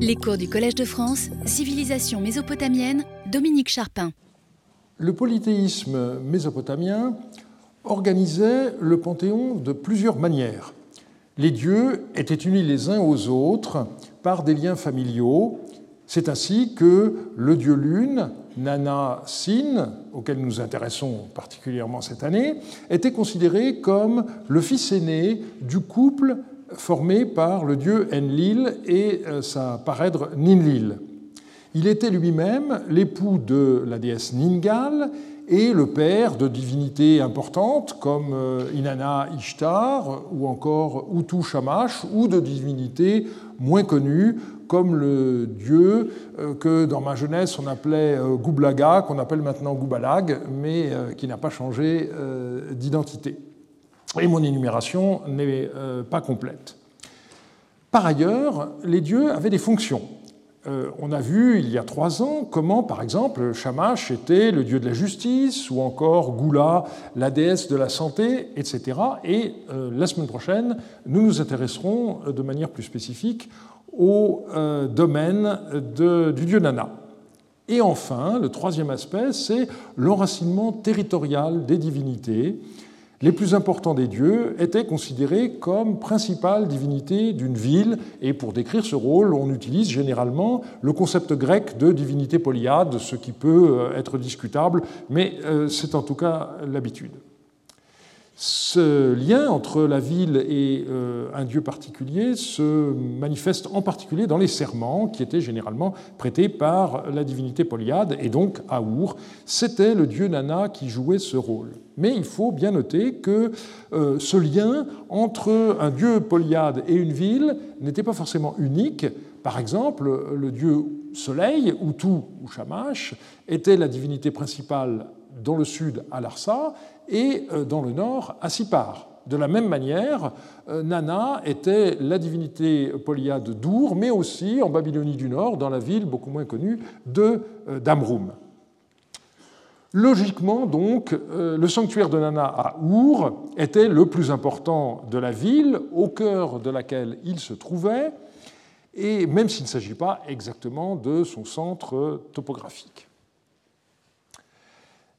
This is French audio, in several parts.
Les cours du Collège de France, Civilisation mésopotamienne, Dominique Charpin. Le polythéisme mésopotamien organisait le panthéon de plusieurs manières. Les dieux étaient unis les uns aux autres par des liens familiaux. C'est ainsi que le dieu lune, Nana Sin, auquel nous nous intéressons particulièrement cette année, était considéré comme le fils aîné du couple formé par le dieu Enlil et euh, sa parèdre Ninlil. Il était lui-même l'époux de la déesse Ningal et le père de divinités importantes comme euh, Inanna Ishtar ou encore Utu Shamash ou de divinités moins connues comme le dieu euh, que dans ma jeunesse on appelait Gublaga, qu'on appelle maintenant Gubalag, mais qui n'a pas changé d'identité et mon énumération n'est euh, pas complète. Par ailleurs, les dieux avaient des fonctions. Euh, on a vu il y a trois ans comment, par exemple, Shamash était le dieu de la justice, ou encore Gula, la déesse de la santé, etc. Et euh, la semaine prochaine, nous nous intéresserons de manière plus spécifique au domaine du dieu Nana. Et enfin, le troisième aspect, c'est l'enracinement territorial des divinités les plus importants des dieux étaient considérés comme principales divinités d'une ville, et pour décrire ce rôle, on utilise généralement le concept grec de divinité polyade, ce qui peut euh, être discutable, mais euh, c'est en tout cas l'habitude. Ce lien entre la ville et euh, un dieu particulier se manifeste en particulier dans les serments qui étaient généralement prêtés par la divinité Polyade et donc Aour. C'était le dieu Nana qui jouait ce rôle. Mais il faut bien noter que euh, ce lien entre un dieu Polyade et une ville n'était pas forcément unique. Par exemple, le dieu Soleil, Utu ou Shamash, était la divinité principale dans le sud à Larsa et euh, dans le nord à Sipar. De la même manière, euh, Nana était la divinité polyade d'Our, mais aussi en Babylonie du Nord, dans la ville beaucoup moins connue de euh, d'Amroum. Logiquement, donc, le sanctuaire de Nana à Our était le plus important de la ville, au cœur de laquelle il se trouvait, et même s'il ne s'agit pas exactement de son centre topographique.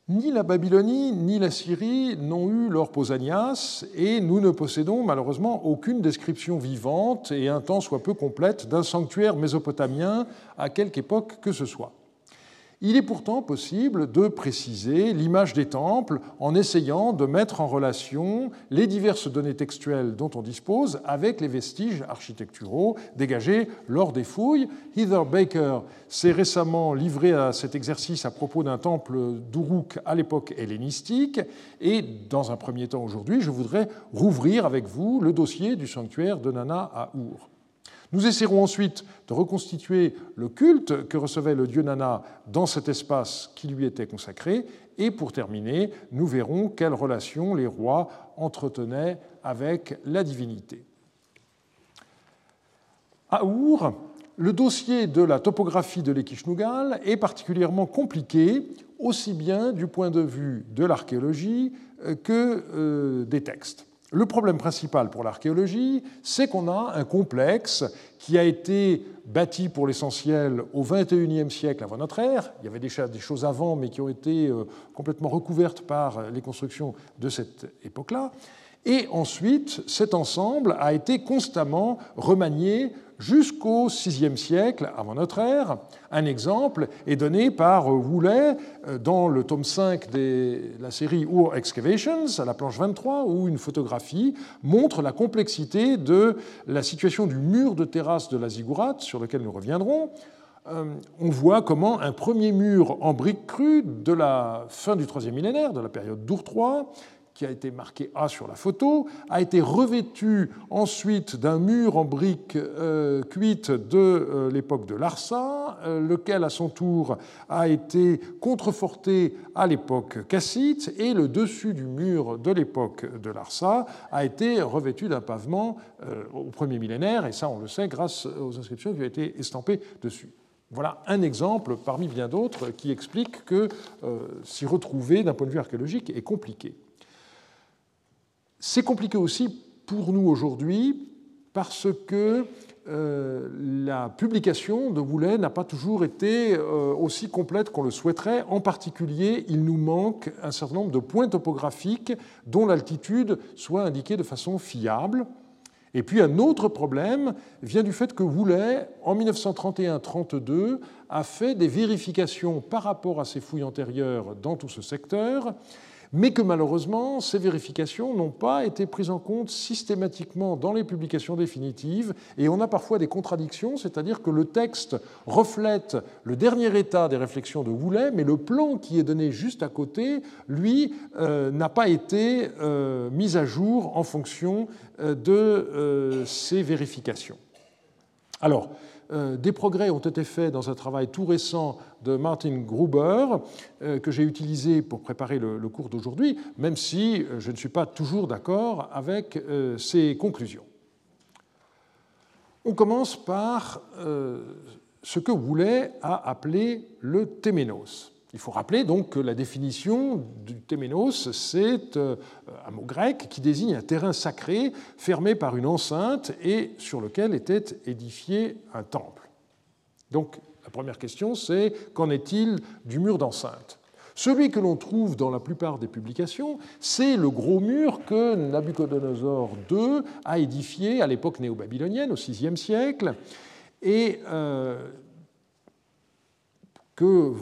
Ni la Babylonie ni la Syrie n'ont eu leur Pausanias et nous ne possédons malheureusement aucune description vivante et un temps soit peu complète d'un sanctuaire mésopotamien à quelque époque que ce soit. Il est pourtant possible de préciser l'image des temples en essayant de mettre en relation les diverses données textuelles dont on dispose avec les vestiges architecturaux dégagés lors des fouilles. Heather Baker s'est récemment livré à cet exercice à propos d'un temple d'Uruk à l'époque hellénistique et dans un premier temps aujourd'hui, je voudrais rouvrir avec vous le dossier du sanctuaire de Nana à Our. Nous essaierons ensuite de reconstituer le culte que recevait le dieu Nana dans cet espace qui lui était consacré. Et pour terminer, nous verrons quelles relations les rois entretenaient avec la divinité. À Our, le dossier de la topographie de l'Ekishnugal est particulièrement compliqué, aussi bien du point de vue de l'archéologie que euh, des textes. Le problème principal pour l'archéologie, c'est qu'on a un complexe qui a été bâti pour l'essentiel au XXIe siècle avant notre ère. Il y avait déjà des choses avant, mais qui ont été euh, complètement recouvertes par les constructions de cette époque-là. Et ensuite, cet ensemble a été constamment remanié jusqu'au VIe siècle avant notre ère. Un exemple est donné par Woolley euh, dans le tome 5 de la série Ur Excavations, à la planche 23, où une photographie montre la complexité de la situation du mur de terrasse de la ziggurat, sur lequel nous reviendrons. Euh, on voit comment un premier mur en briques crues de la fin du troisième millénaire, de la période III, qui a été marqué A sur la photo, a été revêtu ensuite d'un mur en briques euh, cuites de euh, l'époque de Larsa, euh, lequel à son tour a été contreforté à l'époque cassite, et le dessus du mur de l'époque de Larsa a été revêtu d'un pavement au premier millénaire, et ça on le sait grâce aux inscriptions qui ont été estampées dessus. Voilà un exemple parmi bien d'autres qui explique que s'y retrouver d'un point de vue archéologique est compliqué. C'est compliqué aussi pour nous aujourd'hui parce que euh, la publication de Boulet n'a pas toujours été euh, aussi complète qu'on le souhaiterait. En particulier, il nous manque un certain nombre de points topographiques dont l'altitude soit indiquée de façon fiable. Et puis un autre problème vient du fait que Boulet, en 1931-32, a fait des vérifications par rapport à ses fouilles antérieures dans tout ce secteur mais que malheureusement, ces vérifications n'ont pas été prises en compte systématiquement dans les publications définitives, et on a parfois des contradictions, c'est-à-dire que le texte reflète le dernier état des réflexions de Woulet, mais le plan qui est donné juste à côté, lui, euh, n'a pas été euh, mis à jour en fonction euh, de ces vérifications. Alors, des progrès ont été faits dans un travail tout récent de Martin Gruber, euh, que j'ai utilisé pour préparer le, cours d'aujourd'hui, même si euh, je ne suis pas toujours d'accord avec ses conclusions. On commence par ce que Woulet a appelé le téménos. Il faut rappeler donc que la définition du téménos, c'est euh, un mot grec qui désigne un terrain sacré fermé par une enceinte et sur lequel était édifié un temple. Donc la première question, c'est qu'en est-il du mur d'enceinte? Celui que l'on trouve dans la plupart des publications, c'est le gros mur que Nabucodonosor II a édifié à l'époque néo-babylonienne, au VIe siècle, et euh, que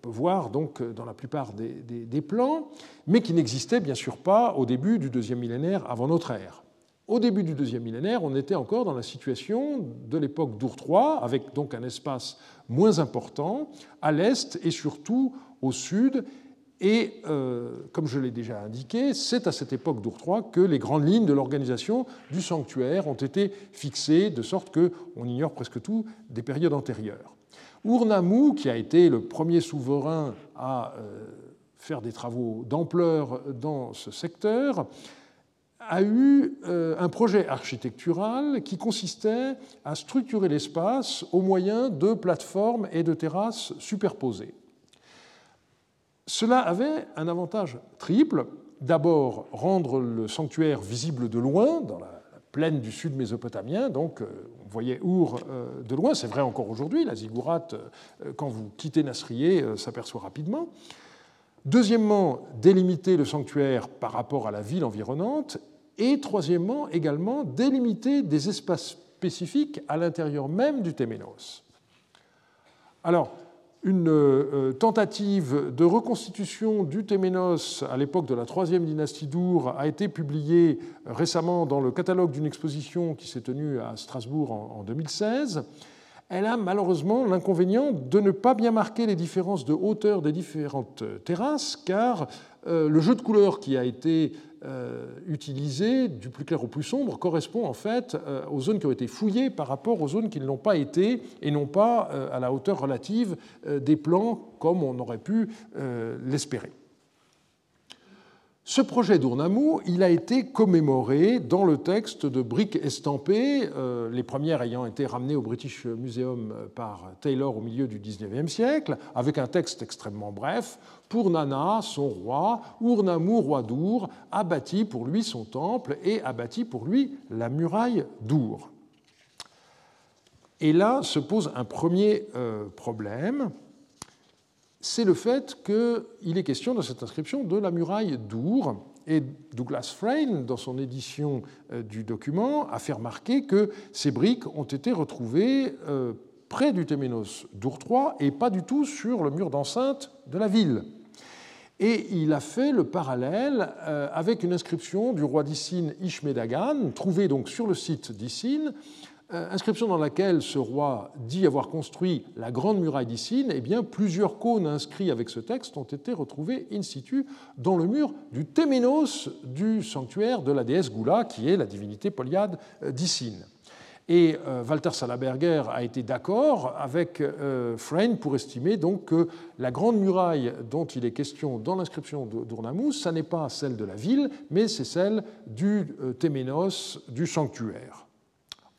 peut voir donc dans la plupart des, plans, mais qui n'existait bien sûr pas au début du deuxième millénaire avant notre ère. Au début du deuxième millénaire, on était encore dans la situation de l'époque d'Our III, avec donc un espace moins important à l'est et surtout au sud. Et euh, comme je l'ai déjà indiqué, c'est à cette époque d'Our III que les grandes lignes de l'organisation du sanctuaire ont été fixées, de sorte qu'on ignore presque tout des périodes antérieures. Urnamou, qui a été le premier souverain à euh, faire des travaux d'ampleur dans ce secteur, a eu euh, un projet architectural qui consistait à structurer l'espace au moyen de plateformes et de terrasses superposées. Cela avait un avantage triple. D'abord, rendre le sanctuaire visible de loin, dans la plaine du sud mésopotamien, donc euh, voyait Our euh, de loin, c'est vrai encore aujourd'hui, la ziggourate, euh, quand vous quittez Nasrié, s'aperçoit rapidement. Deuxièmement, délimiter le sanctuaire par rapport à la ville environnante. Et troisièmement, également, délimiter des espaces spécifiques à l'intérieur même du Téménos. Alors, une euh, tentative de reconstitution du Téménos à l'époque de la troisième dynastie d'Our a été publiée récemment dans le catalogue d'une exposition qui s'est tenue à Strasbourg en 2016. Elle a malheureusement l'inconvénient de ne pas bien marquer les différences de hauteur des différentes terrasses, car euh, le jeu de couleurs qui a été utilisé, du plus clair au plus sombre, correspond en fait euh, aux zones qui ont été fouillées par rapport aux zones qui ne l'ont pas été et non pas à la hauteur relative des plans comme on aurait pu l'espérer. Ce projet d'Ournamou, il a été commémoré dans le texte de briques estampées, euh, les premières ayant été ramenées au British Museum par Taylor au milieu du XIXe siècle, avec un texte extrêmement bref. Pour Nana, son roi, Ournamou, roi d'Our, a bâti pour lui son temple et a bâti pour lui la muraille d'Our. Et là se pose un premier euh, problème c'est le fait qu'il est question dans cette inscription de la muraille d'Our. Et Douglas Frayne, dans son édition euh, du document, a fait remarquer que ces briques ont été retrouvées euh, près du Téménos d'Our III et pas du tout sur le mur d'enceinte de la ville. Et il a fait le parallèle euh, avec une inscription du roi d'Issine Ishmedagan, trouvée donc sur le site d'Issine, euh, inscription dans laquelle ce roi dit avoir construit la grande muraille d'Issine, eh bien, plusieurs cônes inscrits avec ce texte ont été retrouvés in situ dans le mur du Téménos du sanctuaire de la déesse Goula, qui est la divinité polyade euh, d'Issine. Et euh, Walter Salaberger a été d'accord avec euh, Frayne pour estimer donc que la grande muraille dont il est question dans l'inscription d'Ournamous, ce n'est pas celle de la ville, mais c'est celle du Téménos du sanctuaire.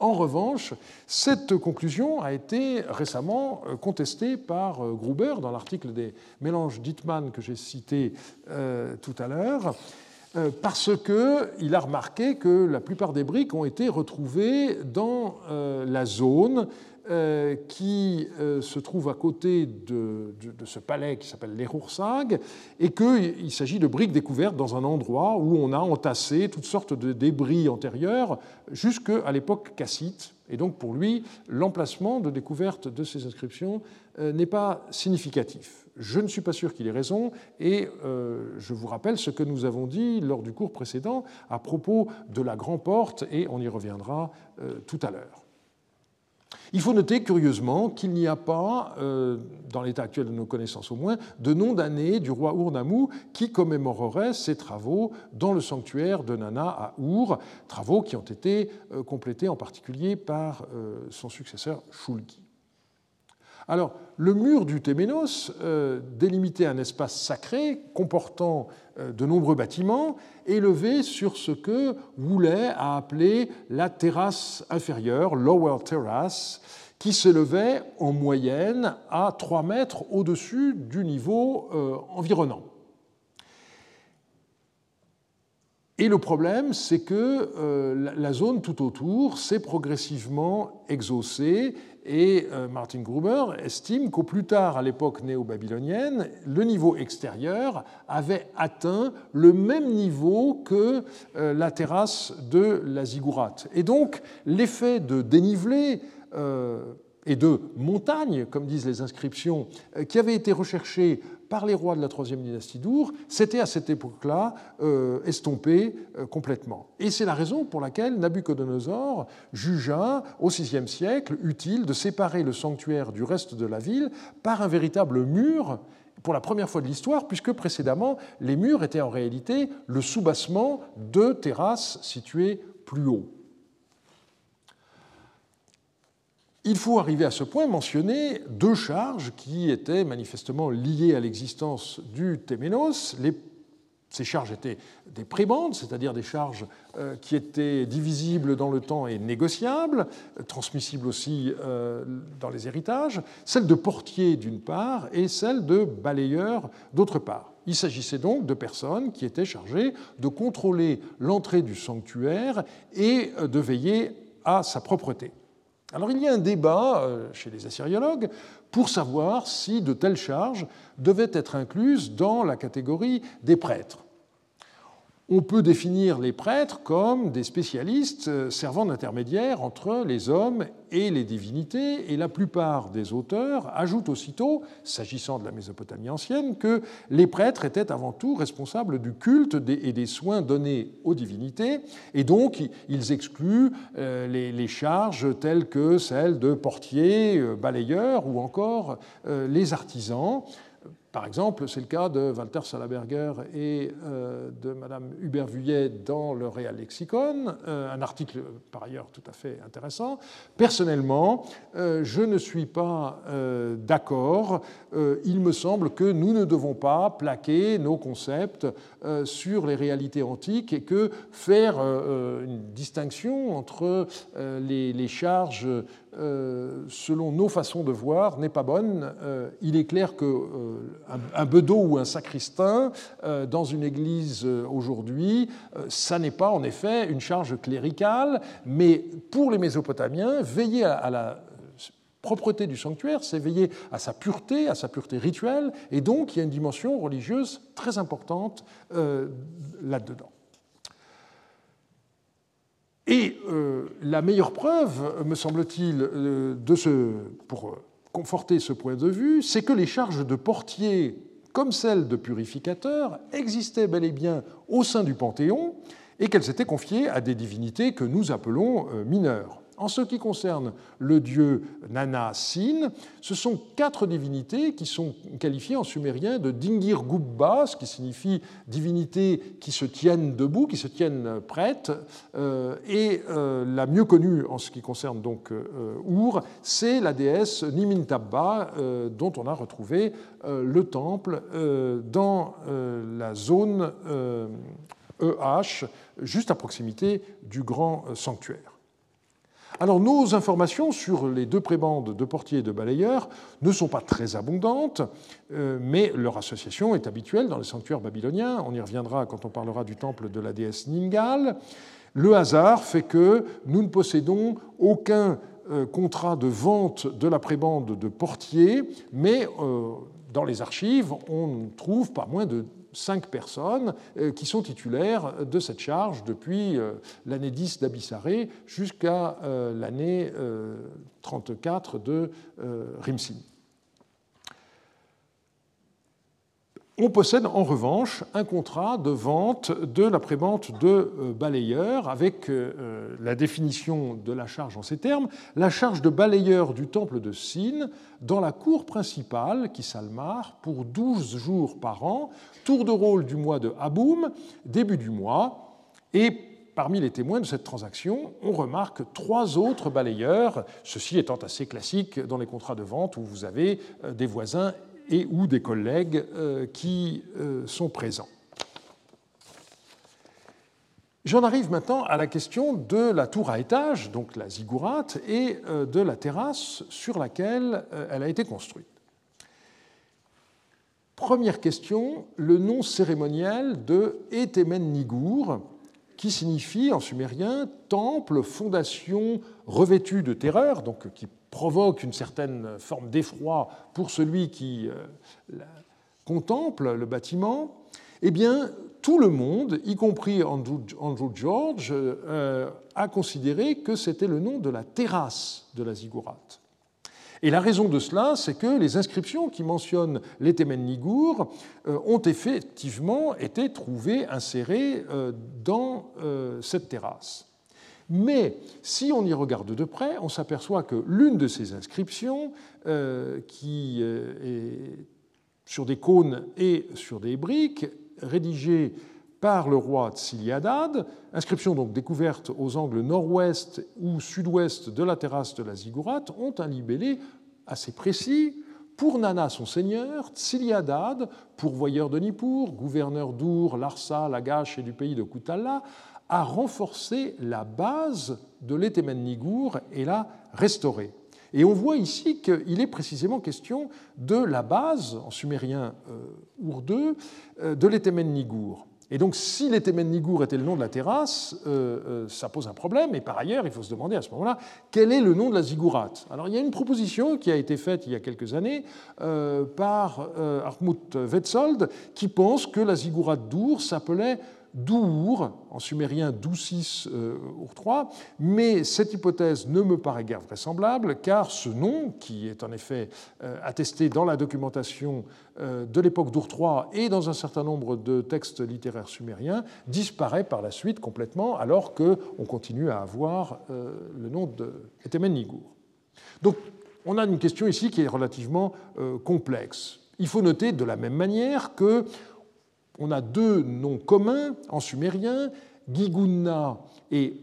En revanche, cette conclusion a été récemment euh, contestée par euh, Gruber dans l'article des mélanges d'Hitman que j'ai cité euh, tout à l'heure. Parce qu'il a remarqué que la plupart des briques ont été retrouvées dans la zone euh, qui euh, se trouve à côté de, ce palais qui s'appelle l'Erursag, et qu'il s'agit de briques découvertes dans un endroit où on a entassé toutes sortes de débris antérieurs jusqu'à l'époque cassite. Et donc pour lui, l'emplacement de découverte de ces inscriptions euh, n'est pas significatif. Je ne suis pas sûr qu'il ait raison, et je vous rappelle ce que nous avons dit lors du cours précédent à propos de la Grand Porte, et on y reviendra tout à l'heure. Il faut noter curieusement qu'il n'y a pas, euh, dans l'état actuel de nos connaissances au moins, de nom d'année du roi Urnamou qui commémorerait ses travaux dans le sanctuaire de Nana à Our, travaux qui ont été euh, complétés en particulier par euh, son successeur Shulgi. Alors, le mur du Téménos délimitait un espace sacré comportant de nombreux bâtiments élevé sur ce que Woulet a appelé la terrasse inférieure, lower terrace, qui s'élevait en moyenne à 3 mètres au-dessus du niveau euh, environnant. Et le problème, c'est que euh, la zone tout autour s'est progressivement exaucée et euh, Martin Gruber estime qu'au plus tard, à l'époque néo-babylonienne, le niveau extérieur avait atteint le même niveau que euh, la terrasse de la ziggourate. Et donc, l'effet de dénivelé et de montagne, comme disent les inscriptions, qui avait été recherché par les rois de la troisième dynastie d'Our s'était à cette époque-là euh, estompé euh, complètement. Et c'est la raison pour laquelle Nabucodonosor jugea au VIe siècle utile de séparer le sanctuaire du reste de la ville par un véritable mur pour la première fois de l'histoire, puisque précédemment, les murs étaient en réalité le soubassement de terrasses situées plus haut. Il faut arriver à ce point mentionner deux charges qui étaient manifestement liées à l'existence du Téménos. ces charges étaient des prébendes, c'est-à-dire des charges euh, qui étaient divisibles dans le temps et négociables, transmissibles aussi euh, dans les héritages, celles de portier d'une part et celles de balayeur d'autre part. Il s'agissait donc de personnes qui étaient chargées de contrôler l'entrée du sanctuaire et de veiller à sa propreté. Alors il y a un débat euh, chez les assyriologues pour savoir si de telles charges devaient être incluses dans la catégorie des prêtres on peut définir les prêtres comme des spécialistes euh, servant d'intermédiaires entre les hommes et les divinités, et la plupart des auteurs ajoutent aussitôt, s'agissant de la Mésopotamie ancienne, que les prêtres étaient avant tout responsables du culte et des soins donnés aux divinités, et donc ils excluent euh, les charges telles que celles de portiers, euh, balayeurs ou encore les artisans. Par exemple, c'est le cas de Walter Salaberger et euh, de Madame Hubert Vuillet dans le Real Lexicon, euh, un article par ailleurs tout à fait intéressant. Personnellement, euh, je ne suis pas d'accord. Il me semble que nous ne devons pas plaquer nos concepts sur les réalités antiques et que faire une distinction entre les charges selon nos façons de voir, n'est pas bonne. Euh, il est clair qu'un euh, un bedeau ou un sacristain dans une église aujourd'hui, ça n'est pas en effet une charge cléricale, mais pour les Mésopotamiens, veiller à, la propreté du sanctuaire, c'est veiller à sa pureté, à sa pureté rituelle, et donc il y a une dimension religieuse très importante là-dedans. Et euh, la meilleure preuve, me semble-t-il, euh, pour conforter ce point de vue, c'est que les charges de portier, comme celles de purificateur, existaient bel et bien au sein du Panthéon et qu'elles étaient confiées à des divinités que nous appelons euh, mineures. En ce qui concerne le dieu Nana Sin, ce sont quatre divinités qui sont qualifiées en sumérien de Dingir Gubba, ce qui signifie divinité qui se tiennent debout, qui se tiennent prêtes. Euh, et euh, la mieux connue en ce qui concerne donc euh, Our, c'est la déesse Nimintabba, dont on a retrouvé le temple dans la zone EH, juste à proximité du grand sanctuaire. Alors nos informations sur les deux prébendes de portiers et de balayeurs ne sont pas très abondantes, euh, mais leur association est habituelle dans les sanctuaires babyloniens. On y reviendra quand on parlera du temple de la déesse Ningal. Le hasard fait que nous ne possédons aucun euh, contrat de vente de la prébande de portier, mais euh, dans les archives, on trouve pas moins de cinq personnes euh, qui sont titulaires de cette charge depuis l'année 10 d'Abissaré jusqu'à l'année 34 de Rimsin. On possède en revanche un contrat de vente de la prévente de euh, balayeur avec euh, la définition de la charge en ces termes. La charge de balayeur du temple de Sin dans la cour principale qui s'almare pour 12 jours par an, tour de rôle du mois de Haboum, début du mois. Et parmi les témoins de cette transaction, on remarque trois autres balayeurs, ceci étant assez classique dans les contrats de vente où vous avez euh, des voisins et ou des collègues euh, qui euh, sont présents. J'en arrive maintenant à la question de la tour à étage, donc la ziggourate, et euh, de la terrasse sur laquelle elle a été construite. Première question, le nom cérémoniel de Etemen Nigur, qui signifie en sumérien temple, fondation revêtue de terreur, donc qui provoque une certaine forme d'effroi pour celui qui euh, contemple le bâtiment, eh bien, tout le monde, y compris Andrew, George, euh, a considéré que c'était le nom de la terrasse de la ziggourate. Et la raison de cela, c'est que les inscriptions qui mentionnent les Nigour euh, ont effectivement été trouvées insérées dans cette terrasse. Mais si on y regarde de près, on s'aperçoit que l'une de ces inscriptions, euh, qui euh, est sur des cônes et sur des briques, rédigée par le roi Tsiliadad, inscription donc découverte aux angles nord-ouest ou sud-ouest de la terrasse de la ziggourate, ont un libellé assez précis. Pour Nana, son seigneur, Tsiliadad, pourvoyeur de Nippur, gouverneur d'Our, Larsa, Lagash et du pays de Koutala, a renforcé la base de l'Etemen Nigour et l'a restaurée. Et on voit ici qu'il est précisément question de la base, en sumérien euh, Ourdeux, euh, de l'Etemen Nigour. Et donc, si l'Etemen Nigour était le nom de la terrasse, euh, ça pose un problème. Et par ailleurs, il faut se demander à ce moment-là quel est le nom de la ziggourate. Alors, il y a une proposition qui a été faite il y a quelques années par Hartmut Wetzold qui pense que la ziggourate d'Our s'appelait Dour, en sumérien Doucis euh, Our 3, mais cette hypothèse ne me paraît guère vraisemblable, car ce nom, qui est en effet euh, attesté dans la documentation euh, de l'époque d'Our 3 et dans un certain nombre de textes littéraires sumériens, disparaît par la suite complètement, alors qu'on continue à avoir le nom de Etemen Nigur. Donc, on a une question ici qui est relativement complexe. Il faut noter de la même manière que on a deux noms communs en sumérien, Gigunna et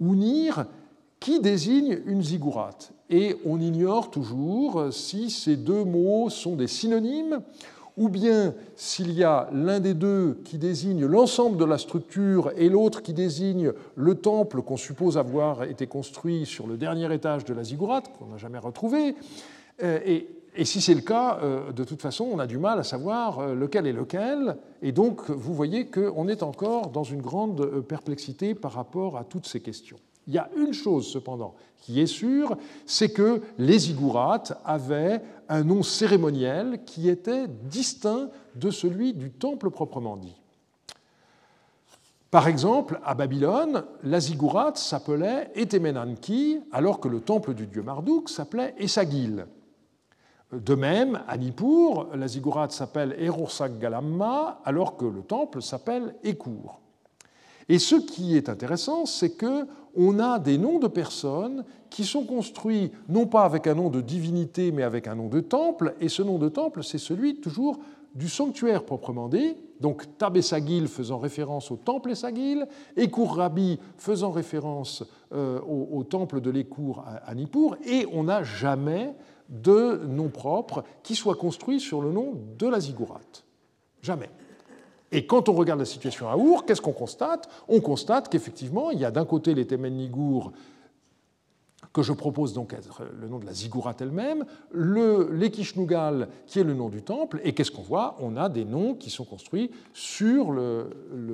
Unir, qui désignent une ziggourate. Et on ignore toujours si ces deux mots sont des synonymes ou bien s'il y a l'un des deux qui désigne l'ensemble de la structure et l'autre qui désigne le temple qu'on suppose avoir été construit sur le dernier étage de la ziggourate, qu'on n'a jamais retrouvé. Euh, et et si c'est le cas, euh, de toute façon, on a du mal à savoir euh, lequel est lequel. Et donc, vous voyez qu'on est encore dans une grande euh, perplexité par rapport à toutes ces questions. Il y a une chose cependant qui est sûre, c'est que les ziggourates avaient un nom cérémoniel qui était distinct de celui du temple proprement dit. Par exemple, à Babylone, la ziggourate s'appelait Etemenanki, alors que le temple du dieu Marduk s'appelait Esagil. De même, à Nippur, la ziggourate s'appelle Erursak Galamma, alors que le temple s'appelle Ekur. Et ce qui est intéressant, c'est que on a des noms de personnes qui sont construits non pas avec un nom de divinité, mais avec un nom de temple, et ce nom de temple, c'est celui toujours du sanctuaire proprement dit, donc Tabesagil faisant référence au temple Esagil, Ekur Rabbi faisant référence euh, au, temple de l'Ekur à, à Nippur, et on n'a jamais de nom propre qui soit construit sur le nom de la ziggourate. Jamais. Et quand on regarde la situation à Our, qu'est-ce qu'on constate? On constate qu'effectivement, il y a d'un côté les Nigour que je propose donc être le nom de la ziggourate elle-même, l'Ekishnugal qui est le nom du temple, et qu'est-ce qu'on voit? On a des noms qui sont construits sur le,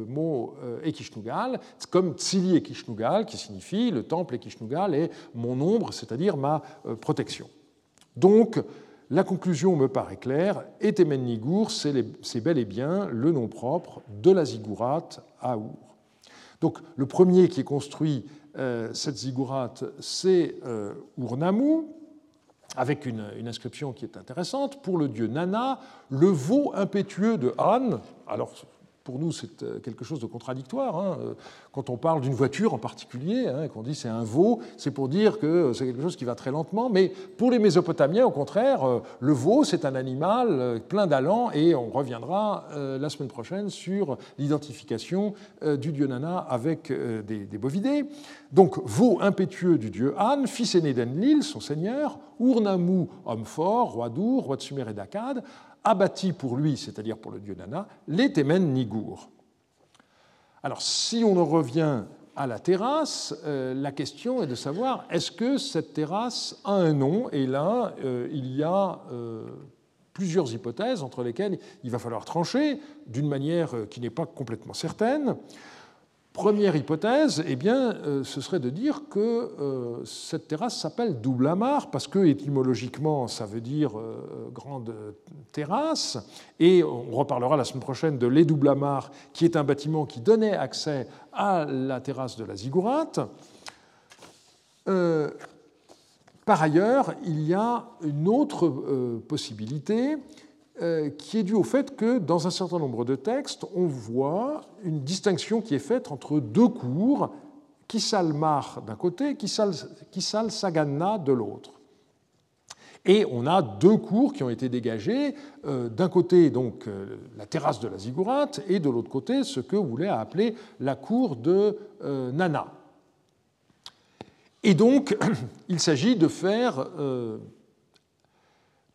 mot euh, Ekishnugal, comme Tsili Ekishnugal, qui signifie le temple Ekishnugal est mon ombre, c'est-à-dire ma euh, protection. Donc, la conclusion me paraît claire, Etemen Nigour, c'est bel et bien le nom propre de la ziggourate à Our. Donc, le premier qui construit euh, cette ziggourate, c'est euh, avec une, inscription qui est intéressante. Pour le dieu Nana, le veau impétueux de Han, pour nous, c'est euh, quelque chose de contradictoire. Hein. Euh, quand on parle d'une voiture en particulier, hein, qu'on dit c'est un veau, c'est pour dire que c'est quelque chose qui va très lentement. Mais pour les Mésopotamiens, au contraire, euh, le veau, c'est un animal plein d'allant, et on reviendra la semaine prochaine sur l'identification du dieu Nana avec des, bovidés. Donc, veau impétueux du dieu Han, fils aîné d'Enlil, son seigneur, Urnamu, homme fort, roi d'Ur, roi de Sumer et d'Akkad, abattit pour lui, c'est-à-dire pour le dieu Nana, les Temen Nigour. Alors, si on en revient à la terrasse, euh, la question est de savoir est-ce que cette terrasse a un nom? Et là, euh, il y a euh, plusieurs hypothèses entre lesquelles il va falloir trancher d'une manière qui n'est pas complètement certaine. Première hypothèse, eh bien, euh, ce serait de dire que euh, cette terrasse s'appelle double amar parce que étymologiquement ça veut dire euh, grande terrasse. Et on reparlera la semaine prochaine de les double qui est un bâtiment qui donnait accès à la terrasse de la ziggourate. par ailleurs, il y a une autre possibilité, qui est dû au fait que dans un certain nombre de textes, on voit une distinction qui est faite entre deux cours, Kisal Mar d'un côté, Kisal, Saganna de l'autre. Et on a deux cours qui ont été dégagés, euh, d'un côté donc euh, la terrasse de la ziggourate et de l'autre côté ce que voulait appeler la cour de Nana. Et donc il s'agit de faire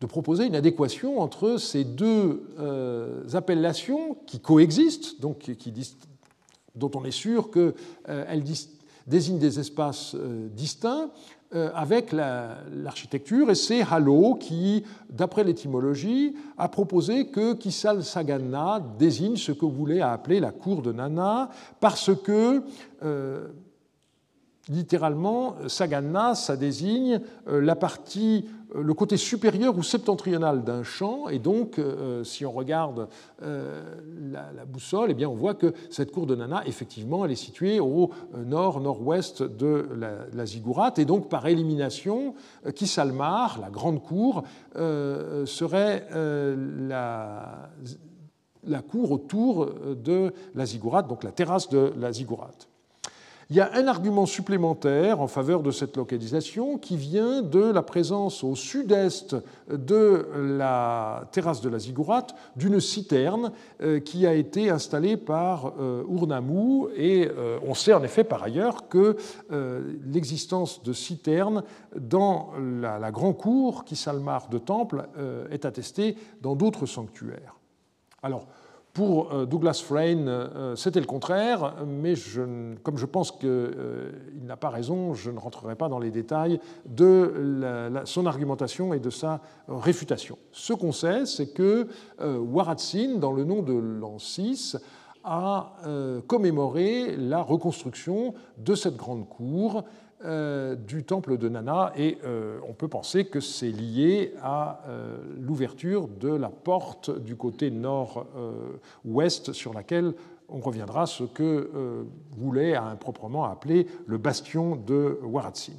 de proposer une adéquation entre ces deux euh, appellations qui coexistent, donc qui, dont on est sûr qu'elles euh, désignent des espaces euh, distincts, avec l'architecture. et c'est Halo qui, d'après l'étymologie, a proposé que Kisal Sagana désigne ce que vous voulez appeler la cour de Nana, parce que littéralement, Sagana, ça désigne la partie euh, le côté supérieur ou septentrional d'un champ, et donc, euh, si on regarde euh, la, boussole, eh bien, on voit que cette cour de Nana, effectivement, elle est située au nord-nord-ouest de la, ziggourate, et donc, par élimination, Kisalmar, la grande cour, serait la, la cour autour de la ziggourate, donc la terrasse de la ziggourate. Il y a un argument supplémentaire en faveur de cette localisation qui vient de la présence au sud-est de la terrasse de la Ziggourate d'une citerne euh, qui a été installée par euh, Urnamu. Et euh, on sait en effet par ailleurs que l'existence de citernes dans la, grande cour qui s'almare de temple est attestée dans d'autres sanctuaires. Alors, pour euh, Douglas Frayne, euh, c'était le contraire, mais comme je pense qu'il euh, n'a pas raison, je ne rentrerai pas dans les détails de son argumentation et de sa réfutation. Ce qu'on sait, c'est que Waratsin, dans le nom de l'an 6, a commémoré la reconstruction de cette grande cour euh, du temple de Nana et euh, on peut penser que c'est lié à euh, l'ouverture de la porte du côté nord-ouest sur laquelle on reviendra ce que voulait improprement appeler le bastion de Waratsin.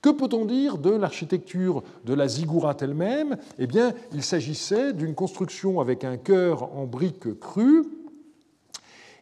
Que peut-on dire de l'architecture de la ziggourate elle-même? Eh bien, il s'agissait d'une construction avec un cœur en briques crues,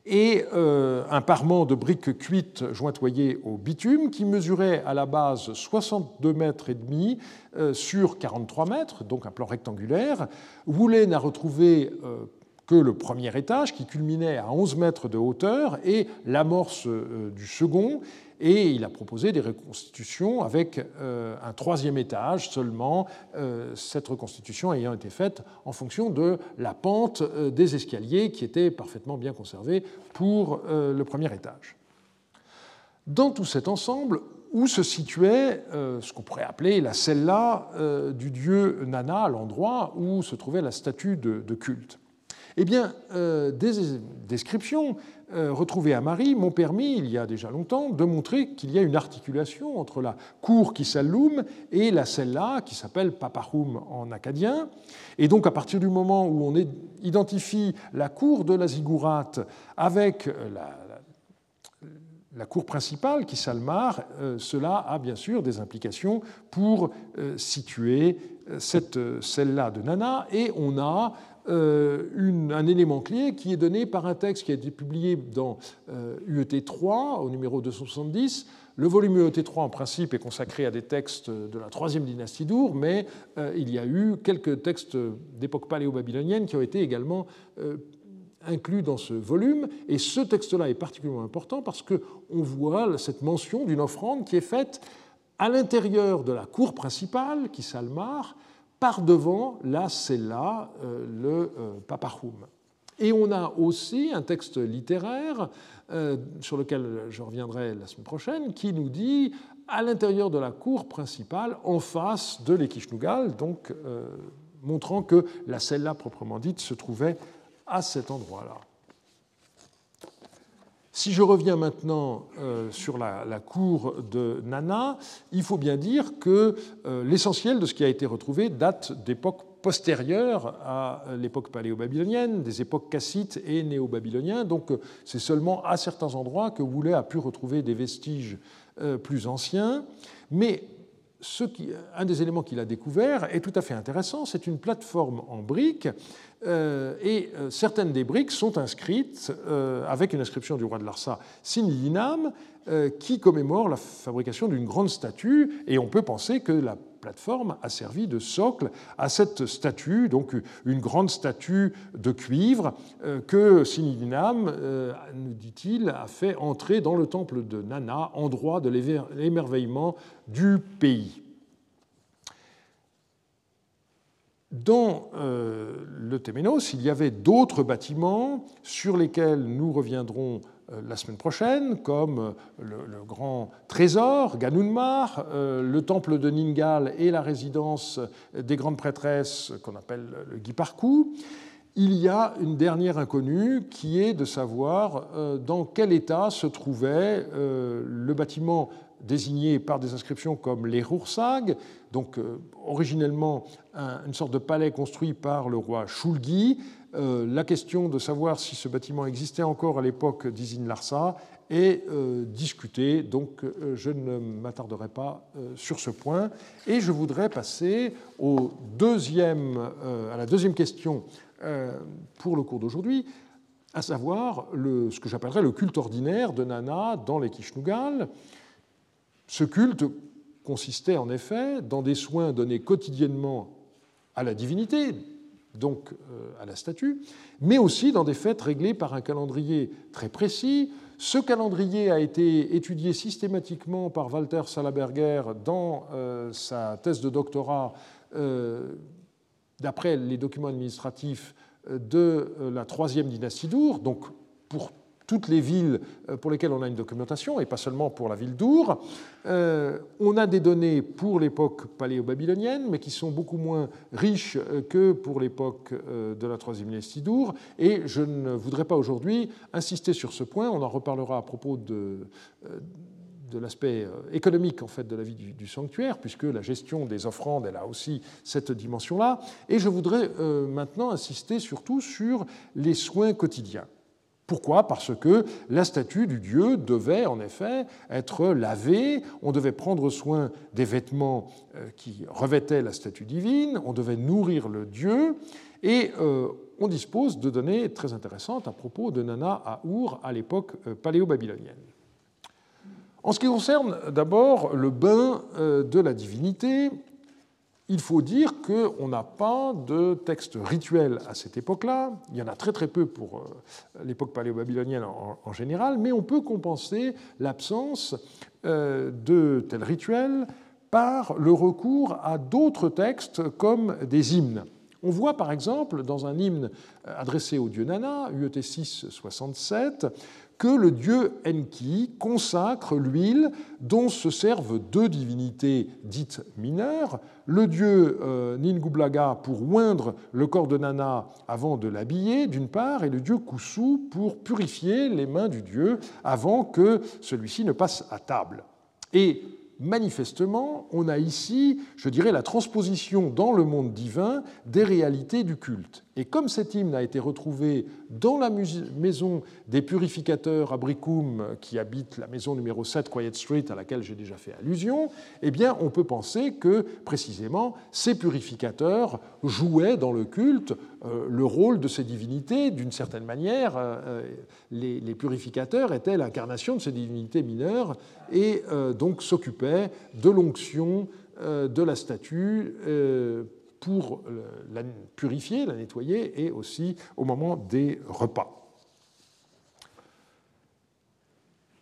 et euh, un parement de briques cuites jointoyées au bitume qui mesurait à la base 62 mètres et demi euh, sur 43 mètres, donc un plan rectangulaire. Woulet n'a retrouvé euh, que le premier étage qui culminait à 11 mètres de hauteur et l'amorce du second et il a proposé des reconstitutions avec euh, un troisième étage seulement, euh, cette reconstitution ayant été faite en fonction de la pente euh, des escaliers qui étaient parfaitement bien conservés pour le premier étage. Dans tout cet ensemble, où se situait ce qu'on pourrait appeler la cella du dieu Nana, l'endroit où se trouvait la statue de culte? Eh bien, des descriptions euh, retrouvés à Marie m'ont permis, il y a déjà longtemps, de montrer qu'il y a une articulation entre la cour qui s'allume et la celle-là, qui s'appelle Paparum en acadien. Et donc, à partir du moment où on identifie la cour de la ziggourate avec la, cour principale qui s'almare, euh, cela a bien sûr des implications pour euh, situer cette celle-là de Nana. Et on a euh, un élément clé qui est donné par un texte qui a été publié dans UET euh, 3 au numéro 270. Le volume UET 3 en principe est consacré à des textes de la troisième dynastie d'Our, mais euh, il y a eu quelques textes d'époque paléo-babylonienne qui ont été également inclus dans ce volume. Et ce texte-là est particulièrement important parce qu'on voit cette mention d'une offrande qui est faite à l'intérieur de la cour principale, qui s'almare, par devant la cella, euh, le euh, paparum. Et on a aussi un texte littéraire, euh, sur lequel je reviendrai la semaine prochaine, qui nous dit à l'intérieur de la cour principale, en face de l'Ekishnugal, donc montrant que la cella proprement dite se trouvait à cet endroit-là. Si je reviens maintenant euh, sur la, cour de Nana, il faut bien dire que euh, l'essentiel de ce qui a été retrouvé date d'époques postérieures à l'époque paléo-babylonienne, des époques cassites et néo-babyloniens. Donc c'est seulement à certains endroits que Woulet a pu retrouver des vestiges euh, plus anciens. Mais un des éléments qu'il a découvert est tout à fait intéressant. C'est une plateforme en briques euh, et euh, certaines des briques sont inscrites euh, avec une inscription du roi de Larsa, Sinilinam, qui commémore la fabrication d'une grande statue, et on peut penser que la plateforme a servi de socle à cette statue, donc une grande statue de cuivre que Sinilinam, nous dit-il, a fait entrer dans le temple de Nana, endroit de l'émerveillement du pays. Dans euh, le Téménos, il y avait d'autres bâtiments sur lesquels nous reviendrons euh, la semaine prochaine, comme euh, le, grand trésor, Ganunmar, le temple de Ningal et la résidence des grandes prêtresses qu'on appelle le Guiparcou. Il y a une dernière inconnue qui est de savoir dans quel état se trouvait le bâtiment désignés par des inscriptions comme les Rursag, donc euh, originellement une sorte de palais construit par le roi Shulgi. Euh, la question de savoir si ce bâtiment existait encore à l'époque d'Isin Larsa est euh, discutée, donc je ne m'attarderai pas sur ce point. Et je voudrais passer deuxième, à la deuxième question pour le cours d'aujourd'hui, à savoir ce que j'appellerais le culte ordinaire de Nana dans les Kishnugal. Ce culte consistait en effet dans des soins donnés quotidiennement à la divinité, donc euh, à la statue, mais aussi dans des fêtes réglées par un calendrier très précis. Ce calendrier a été étudié systématiquement par Walter Salaberger dans euh, sa thèse de doctorat euh, d'après les documents administratifs de la troisième dynastie d'Our, donc pour toutes les villes euh, pour lesquelles on a une documentation, et pas seulement pour la ville d'Our. Euh, on a des données pour l'époque paléo-babylonienne, mais qui sont beaucoup moins riches euh, que pour l'époque de la troisième dynastie d'Our. Et je ne voudrais pas aujourd'hui insister sur ce point. On en reparlera à propos de de l'aspect économique en fait de la vie du, sanctuaire, puisque la gestion des offrandes, elle a aussi cette dimension-là. Et je voudrais maintenant insister surtout sur les soins quotidiens. Pourquoi? Parce que la statue du dieu devait en effet être lavée, on devait prendre soin des vêtements euh, qui revêtaient la statue divine, on devait nourrir le dieu, et euh, on dispose de données très intéressantes à propos de Nana à Our à l'époque euh, paléo-babylonienne. En ce qui concerne d'abord le bain de la divinité, il faut dire qu'on n'a pas de texte rituel à cette époque-là. Il y en a très très peu pour euh, l'époque paléo-babylonienne en, général, mais on peut compenser l'absence euh, de tels rituels par le recours à d'autres textes comme des hymnes. On voit par exemple dans un hymne adressé au dieu Nana, UET 6 67, que le dieu Enki consacre l'huile dont se servent deux divinités dites mineures, le dieu euh, pour oindre le corps de Nana avant de l'habiller, d'une part, et le dieu Kusu pour purifier les mains du dieu avant que celui-ci ne passe à table. Et manifestement, on a ici, je dirais, la transposition dans le monde divin des réalités du culte. Et comme cet hymne a été retrouvé dans la maison des purificateurs à Bricum, qui habitent la maison numéro 7 Quiet Street, à laquelle j'ai déjà fait allusion, eh bien, on peut penser que, précisément, ces purificateurs jouaient dans le culte euh, le rôle de ces divinités. D'une certaine manière, euh, euh, les, purificateurs étaient l'incarnation de ces divinités mineures et donc s'occupaient de l'onction de la statue pour la purifier, la nettoyer, et aussi au moment des repas.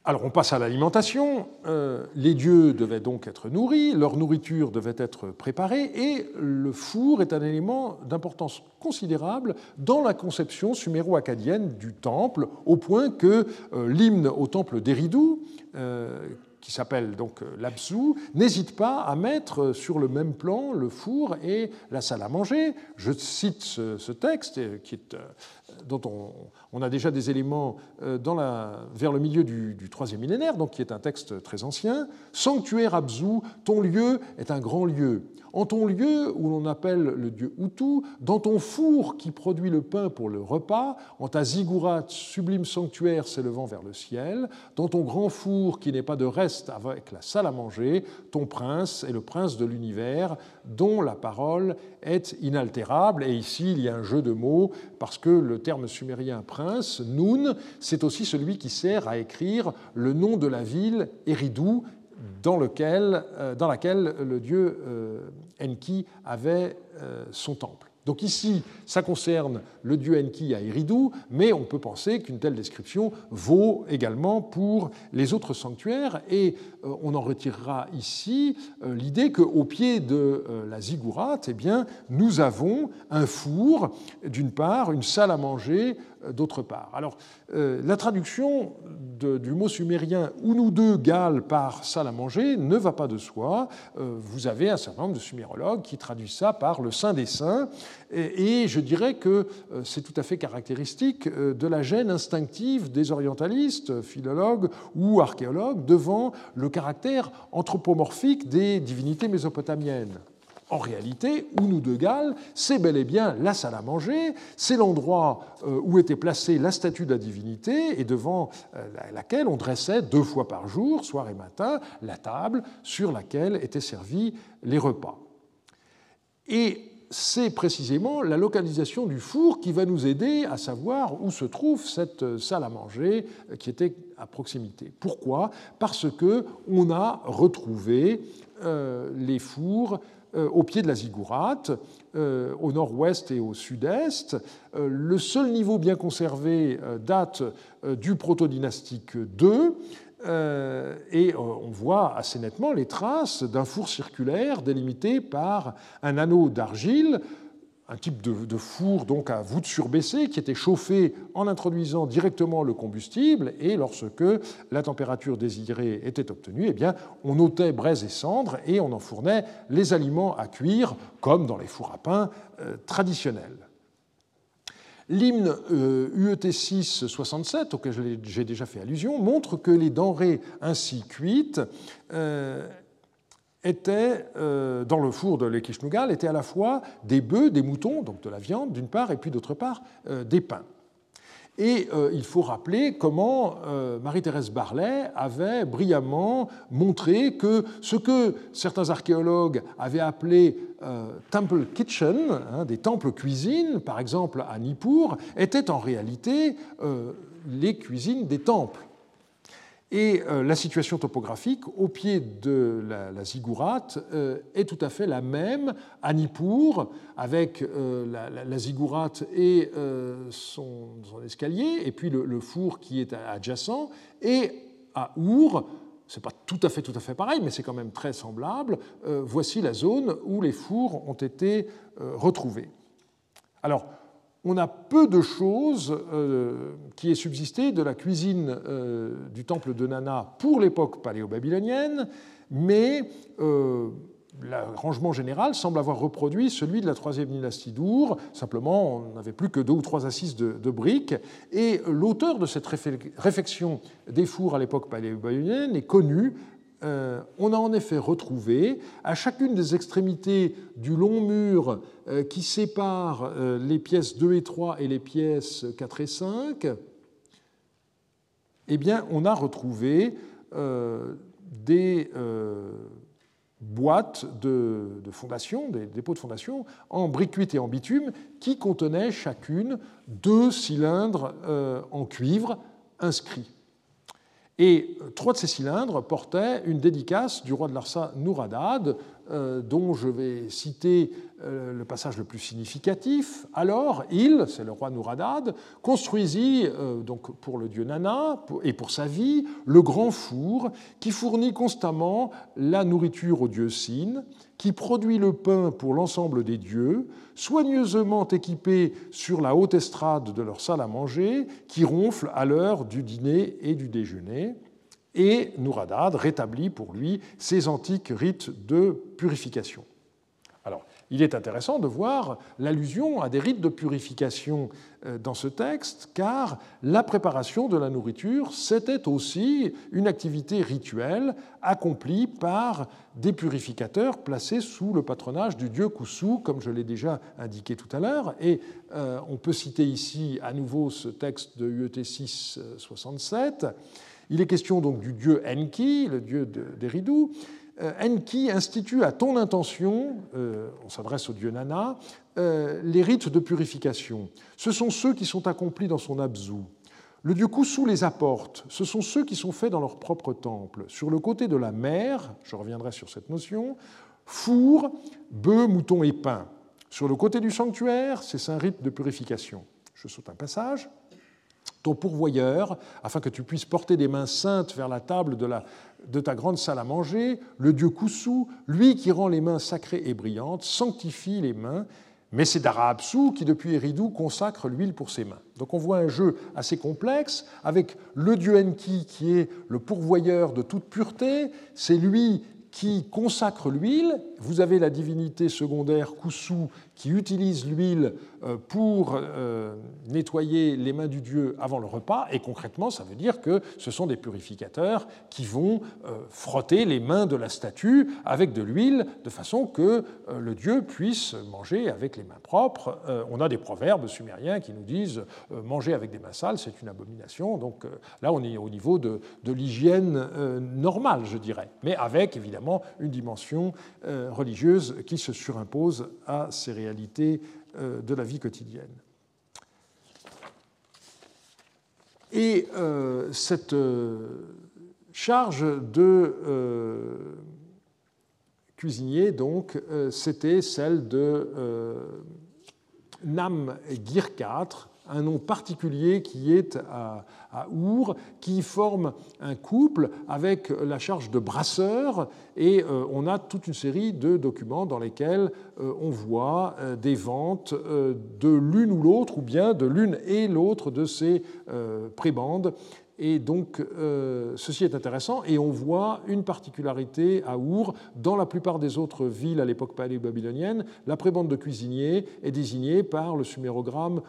Alors on passe à l'alimentation. Euh, les dieux devaient donc être nourris, leur nourriture devait être préparée, et le four est un élément d'importance considérable dans la conception suméro-acadienne du temple, au point que euh, l'hymne au temple d'Eridu, euh, qui s'appelle donc euh, l'Absu, n'hésite pas à mettre sur le même plan le four et la salle à manger. Je cite ce, texte euh, qui est, euh, dont on, a déjà des éléments la, vers le milieu du, troisième millénaire, donc qui est un texte très ancien. Sanctuaire Absu, ton lieu est un grand lieu. En ton lieu où l'on appelle le dieu Hutu, dans ton four qui produit le pain pour le repas, en ta ziggurat, sublime sanctuaire s'élevant vers le ciel, dans ton grand four qui n'est pas de reste avec la salle à manger, ton prince est le prince de l'univers, dont la parole est inaltérable. Et ici, il y a un jeu de mots, parce que le terme sumérien prince, Nun, c'est aussi celui qui sert à écrire le nom de la ville, Eridu, dans, euh, dans laquelle le dieu euh, Enki avait euh, son temple. Donc ici, ça concerne le dieu Enki à Eridu, mais on peut penser qu'une telle description vaut également pour les autres sanctuaires, et on en retirera ici l'idée qu'au pied de la ziggurat, eh nous avons un four, d'une part, une salle à manger, d'autre part. Alors, euh, la traduction du mot sumérien nous deux Gal par salle à manger ne va pas de soi. Euh, vous avez un certain nombre de sumérologues qui traduisent ça par le saint des saints, et, je dirais que euh, c'est tout à fait caractéristique de la gêne instinctive des orientalistes, philologues ou archéologues, devant le caractère anthropomorphique des divinités mésopotamiennes. En réalité, Ounou de Galles, c'est bel et bien la salle à manger, c'est l'endroit euh, où était placée la statue de la divinité et devant euh, laquelle on dressait deux fois par jour, soir et matin, la table sur laquelle étaient servis les repas. Et c'est précisément la localisation du four qui va nous aider à savoir où se trouve cette salle à manger qui était à proximité. Pourquoi? Parce que on a retrouvé euh, les fours euh, au pied de la ziggourate, euh, au nord-ouest et au sud-est. Euh, le seul niveau bien conservé date du proto-dynastique II. et on voit assez nettement les traces d'un four circulaire délimité par un anneau d'argile un type de, four donc à voûte surbaissée qui était chauffé en introduisant directement le combustible et lorsque la température désirée était obtenue, eh on ôtait braise et cendres et on en fournait les aliments à cuire comme dans les fours à pain euh, traditionnels. L'hymne UET 6 67, auquel j'ai déjà fait allusion, montre que les denrées ainsi cuites euh, étaient, euh, dans le four de l'Ekishnugal, étaient à la fois des bœufs, des moutons, donc de la viande d'une part, et puis d'autre part euh, des pains. Et euh, il faut rappeler comment Marie-Thérèse Barlet avait brillamment montré que ce que certains archéologues avaient appelé temple kitchen, hein, des temples cuisines, par exemple à Nippur, étaient en réalité les cuisines des temples. Et euh, la situation topographique au pied de la, la ziggourate euh, est tout à fait la même à Nippur, avec euh, la, la, ziggourate et son, escalier, et puis le, four qui est adjacent, et à Our, c'est pas tout à fait tout à fait pareil, mais c'est quand même très semblable. voici la zone où les fours ont été retrouvés. Alors, on a peu de choses qui aient subsisté de la cuisine du temple de Nana pour l'époque paléo-babylonienne, mais l'arrangement général semble avoir reproduit celui de la troisième dynastie d'Our. Simplement, on n'avait plus que deux ou trois assises de, briques. Et l'auteur de cette réfection des fours à l'époque paléo-babylonienne est connu. Euh, on a en effet retrouvé à chacune des extrémités du long mur euh, qui sépare euh, les pièces 2 et 3 et les pièces 4 et 5, eh bien, on a retrouvé des boîtes de, fondation, des dépôts de fondation, en briquettes et en bitume, qui contenaient chacune deux cylindres en cuivre inscrits. Et trois de ces cylindres portaient une dédicace du roi de Larsa Nouradad, dont je vais citer euh, le passage le plus significatif. Alors, il, c'est le roi Nouradad, construisit euh, donc pour le dieu Nana et pour sa vie le grand four qui fournit constamment la nourriture au dieu Sin, qui produit le pain pour l'ensemble des dieux, soigneusement équipé sur la haute estrade de leur salle à manger, qui ronfle à l'heure du dîner et du déjeuner et Nouradad rétablit pour lui ses antiques rites de purification. Alors, il est intéressant de voir l'allusion à des rites de purification euh, dans ce texte, car la préparation de la nourriture, c'était aussi une activité rituelle accomplie par des purificateurs placés sous le patronage du dieu Kusu, comme je l'ai déjà indiqué tout à l'heure. Et euh, on peut citer ici à nouveau ce texte de UET 667 il est question donc du dieu Enki, le dieu d'Eridu. Euh, Enki institue à ton intention, euh, on s'adresse au dieu Nana, euh, les rites de purification. Ce sont ceux qui sont accomplis dans son abzu. Le dieu Kusu les apporte. Ce sont ceux qui sont faits dans leur propre temple. Sur le côté de la mer, je reviendrai sur cette notion, four, bœuf, mouton et pain. Sur le côté du sanctuaire, c'est un rite de purification. Je saute un passage ton pourvoyeur, afin que tu puisses porter des mains saintes vers la table de, ta grande salle à manger, le dieu Koussou, lui qui rend les mains sacrées et brillantes, sanctifie les mains, mais c'est Dara qui, depuis Eridou, consacre l'huile pour ses mains. Donc on voit un jeu assez complexe, avec le dieu Enki qui est le pourvoyeur de toute pureté, c'est lui qui consacre l'huile. Vous avez la divinité secondaire Koussou qui utilise l'huile euh, pour euh, nettoyer les mains du dieu avant le repas. Et concrètement, ça veut dire que ce sont des purificateurs qui vont euh, frotter les mains de la statue avec de l'huile de façon que le dieu puisse manger avec les mains propres. On a des proverbes sumériens qui nous disent manger avec des mains sales, c'est une abomination. Donc là, on est au niveau de, de l'hygiène normale, je dirais, mais avec évidemment une dimension religieuse qui se surimpose à ces réalités euh, de la vie quotidienne. Et euh, cette euh, charge de cuisinier, donc, c'était celle de Nam Gir un nom particulier qui est à, Our, qui forme un couple avec la charge de brasseur, et euh, on a toute une série de documents dans lesquels euh, on voit euh, des ventes de l'une ou l'autre, ou bien de l'une et l'autre de ces prébandes et donc, euh, ceci est intéressant. Et on voit une particularité à Our. Dans la plupart des autres villes à l'époque paléo-babylonienne, la prébande de cuisinier est désignée par le sumérogramme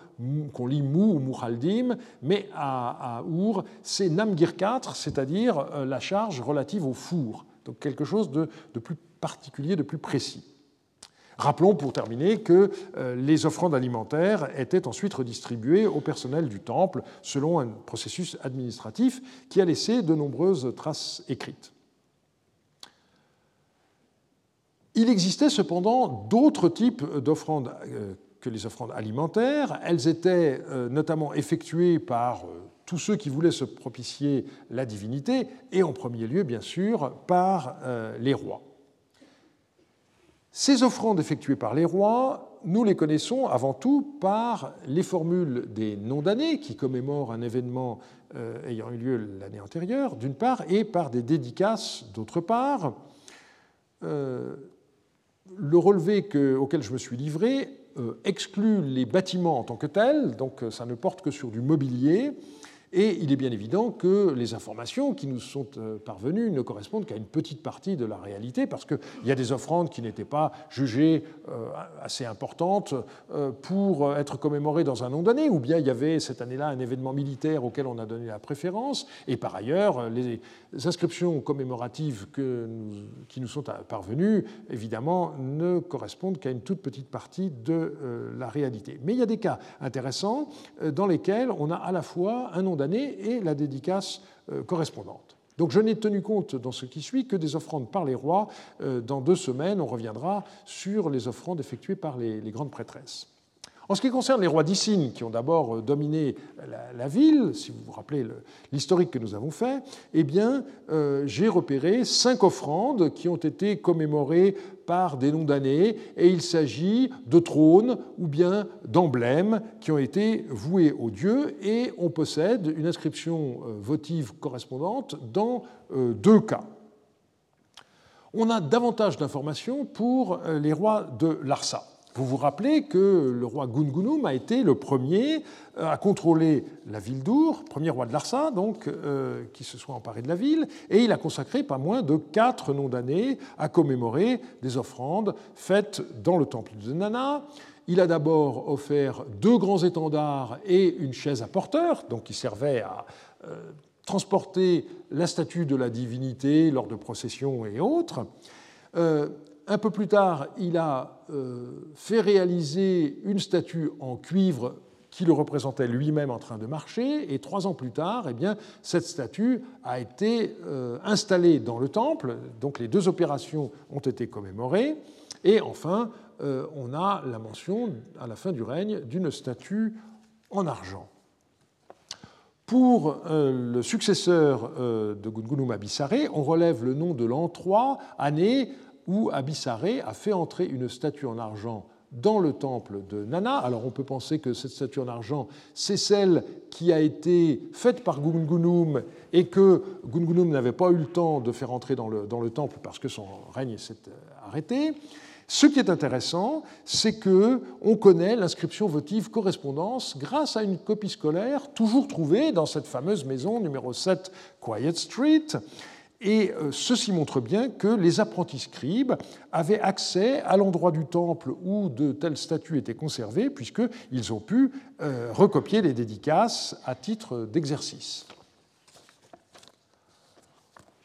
qu'on lit Mou ou Mouchaldim. Mais à, à Our, c'est Namgir 4, c'est-à-dire euh, la charge relative au four. Donc, quelque chose de plus particulier, de plus précis. Rappelons pour terminer que euh, les offrandes alimentaires étaient ensuite redistribuées au personnel du temple selon un processus administratif qui a laissé de nombreuses traces écrites. Il existait cependant d'autres types d'offrandes euh, que les offrandes alimentaires. Elles étaient euh, notamment effectuées par tous ceux qui voulaient se propicier la divinité, et en premier lieu, bien sûr, par les rois. Ces offrandes effectuées par les rois, nous les connaissons avant tout par les formules des noms d'année qui commémorent un événement euh, ayant eu lieu l'année antérieure, d'une part, et par des dédicaces, d'autre part. Euh, le relevé auquel je me suis livré exclut les bâtiments en tant que tels, donc ça ne porte que sur du mobilier, et il est bien évident que les informations qui nous sont euh, parvenues ne correspondent qu'à une petite partie de la réalité, parce qu'il y a des offrandes qui n'étaient pas jugées euh, assez importantes euh, pour être commémorées dans un nom donné, ou bien il y avait cette année-là un événement militaire auquel on a donné la préférence, et par ailleurs, les inscriptions commémoratives qui nous sont parvenues, évidemment, ne correspondent qu'à une toute petite partie de la réalité. Mais il y a des cas intéressants dans lesquels on a à la fois un nom et la dédicace euh, correspondante. Donc je n'ai tenu compte dans ce qui suit que des offrandes par les rois. Euh, dans deux semaines, on reviendra sur les offrandes effectuées par les, grandes prêtresses. En ce qui concerne les rois d'Issine, qui ont d'abord euh, dominé la, ville, si vous vous rappelez l'historique que nous avons fait, eh bien, j'ai repéré cinq offrandes qui ont été commémorées par des noms d'années, et il s'agit de trônes ou bien d'emblèmes qui ont été voués aux dieux, et on possède une inscription euh, votive correspondante dans euh, deux cas. On a davantage d'informations pour euh, les rois de Larsa. Vous vous rappelez que le roi Gungunum a été le premier à contrôler la ville d'Our, premier roi de Larsa, donc, euh, qui se soit emparé de la ville, et il a consacré pas moins de quatre noms d'années à commémorer des offrandes faites dans le temple de Nana. Il a d'abord offert deux grands étendards et une chaise à porteur, donc qui servait à euh, transporter la statue de la divinité lors de processions et autres. Euh, un peu plus tard, il a euh, fait réaliser une statue en cuivre qui le représentait lui-même en train de marcher, et trois ans plus tard, eh bien, cette statue a été euh, installée dans le temple, donc les deux opérations ont été commémorées, et enfin, euh, on a la mention, à la fin du règne, d'une statue en argent. Pour le successeur de Gungunum Abissare, on relève le nom de l'an 3, année où Abissaré a fait entrer une statue en argent dans le temple de Nana. Alors on peut penser que cette statue en argent, c'est celle qui a été faite par Gungunum et que Gungunum n'avait pas eu le temps de faire entrer dans le, dans le temple parce que son règne s'est arrêté. Ce qui est intéressant, c'est que on connaît l'inscription votive correspondance grâce à une copie scolaire toujours trouvée dans cette fameuse maison numéro 7 Quiet Street et euh, ceci montre bien que les apprentis scribes avaient accès à l'endroit du temple où de telles statues étaient conservées, puisqu'ils ont pu euh, recopier les dédicaces à titre d'exercice.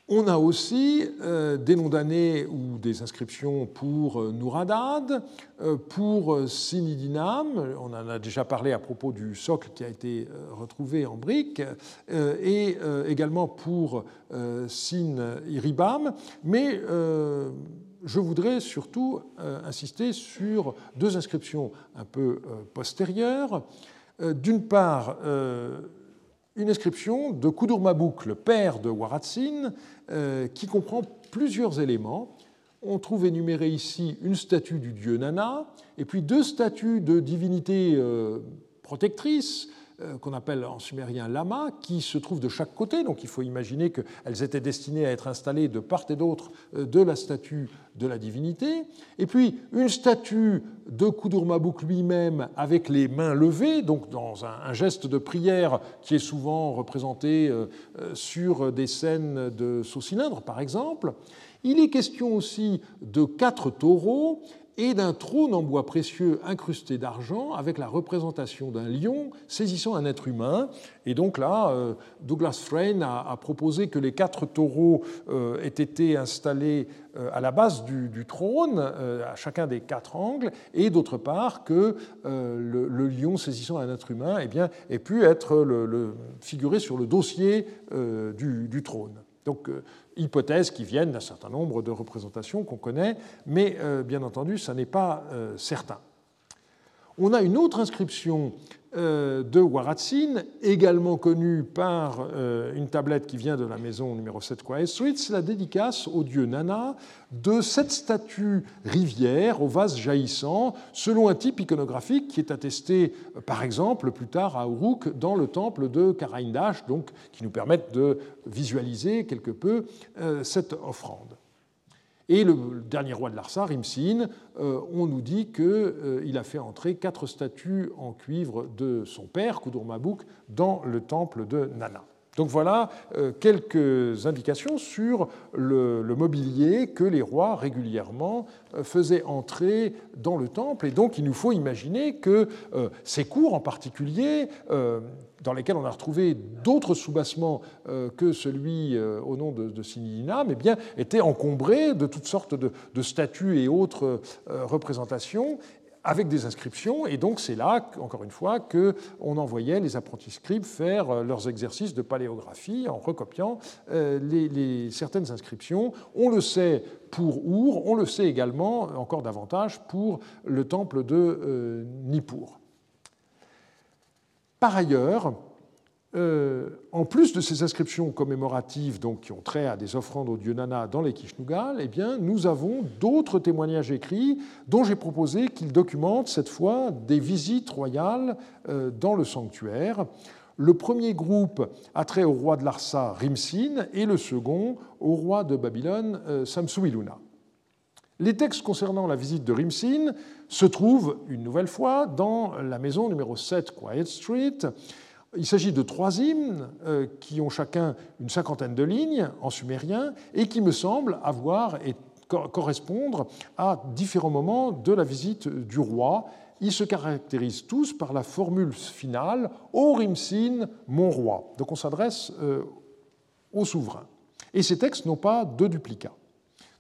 On a aussi euh, des noms d'années ou des inscriptions pour euh, Nouradad, euh, pour Sinidinam, on en a déjà parlé à propos du socle qui a été retrouvé en brique, et également pour Sin Iribam, mais je voudrais surtout insister sur deux inscriptions un peu postérieures. D'une part, une inscription de Kudurmabuk, le père de Waratsin, euh, qui comprend plusieurs éléments. On trouve énuméré ici une statue du dieu Nana, et puis deux statues de divinités euh, protectrices, qu'on appelle en sumérien lama, qui se trouvent de chaque côté. Donc il faut imaginer qu'elles étaient destinées à être installées de part et d'autre euh, de la statue de la divinité. Et puis une statue de Kudurmabuk lui-même avec les mains levées, donc dans un, geste de prière qui est souvent représenté euh, sur des scènes de saut cylindre, par exemple. Il est question aussi de quatre taureaux et d'un trône en bois précieux incrusté d'argent avec la représentation d'un lion saisissant un être humain. Et donc là, euh, Douglas Frayne a, proposé que les quatre taureaux euh, aient été installés euh, à la base du, trône, à chacun des quatre angles, et d'autre part que le, lion saisissant un être humain eh bien, ait pu être figuré sur le dossier du, du trône. Donc hypothèses qui viennent d'un certain nombre de représentations qu'on connaît, mais euh, bien entendu, ça n'est pas euh, certain. On a une autre inscription de Waratsin, également connue par euh, une tablette qui vient de la maison numéro 7 Quiet Street, la dédicace au dieu Nana de cette statue rivière au vase jaillissant, selon un type iconographique qui est attesté, euh, par exemple, plus tard à Uruk dans le temple de Karaindash, donc qui nous permettent de visualiser quelque peu cette offrande. Et le dernier roi de Larsa, Rimsin, on nous dit qu'il a fait entrer quatre statues en cuivre de son père, Kudurmabuk, dans le temple de Nana. Donc voilà euh, quelques indications sur le, mobilier que les rois régulièrement euh, faisaient entrer dans le temple. Et donc il nous faut imaginer que euh, ces cours en particulier, dans lesquels on a retrouvé d'autres soubassements que celui au nom de, de mais étaient encombrés de toutes sortes de statues et autres représentations avec des inscriptions, et donc c'est là, encore une fois, qu'on envoyait les apprentis scribes faire euh, leurs exercices de paléographie en recopiant euh, certaines inscriptions. On le sait pour Our, on le sait également, encore davantage, pour le temple de euh, Nippur. Par ailleurs, euh, en plus de ces inscriptions commémoratives donc, qui ont trait à des offrandes au dieu Nana dans les Kishnugal, eh bien, nous avons d'autres témoignages écrits dont j'ai proposé qu'ils documentent cette fois des visites royales euh, dans le sanctuaire. Le premier groupe a trait au roi de Larsa, Rimsin, et le second au roi de Babylone, euh, Samsuiluna. Les textes concernant la visite de Rimsin se trouvent une nouvelle fois dans la maison numéro 7 Quiet Street, il s'agit de trois hymnes euh, qui ont chacun une cinquantaine de lignes en sumérien et qui me semblent avoir et correspondre à différents moments de la visite du roi. Ils se caractérisent tous par la formule finale Ô Rimsin, mon roi. Donc on s'adresse euh, au souverain. Et ces textes n'ont pas de duplicat.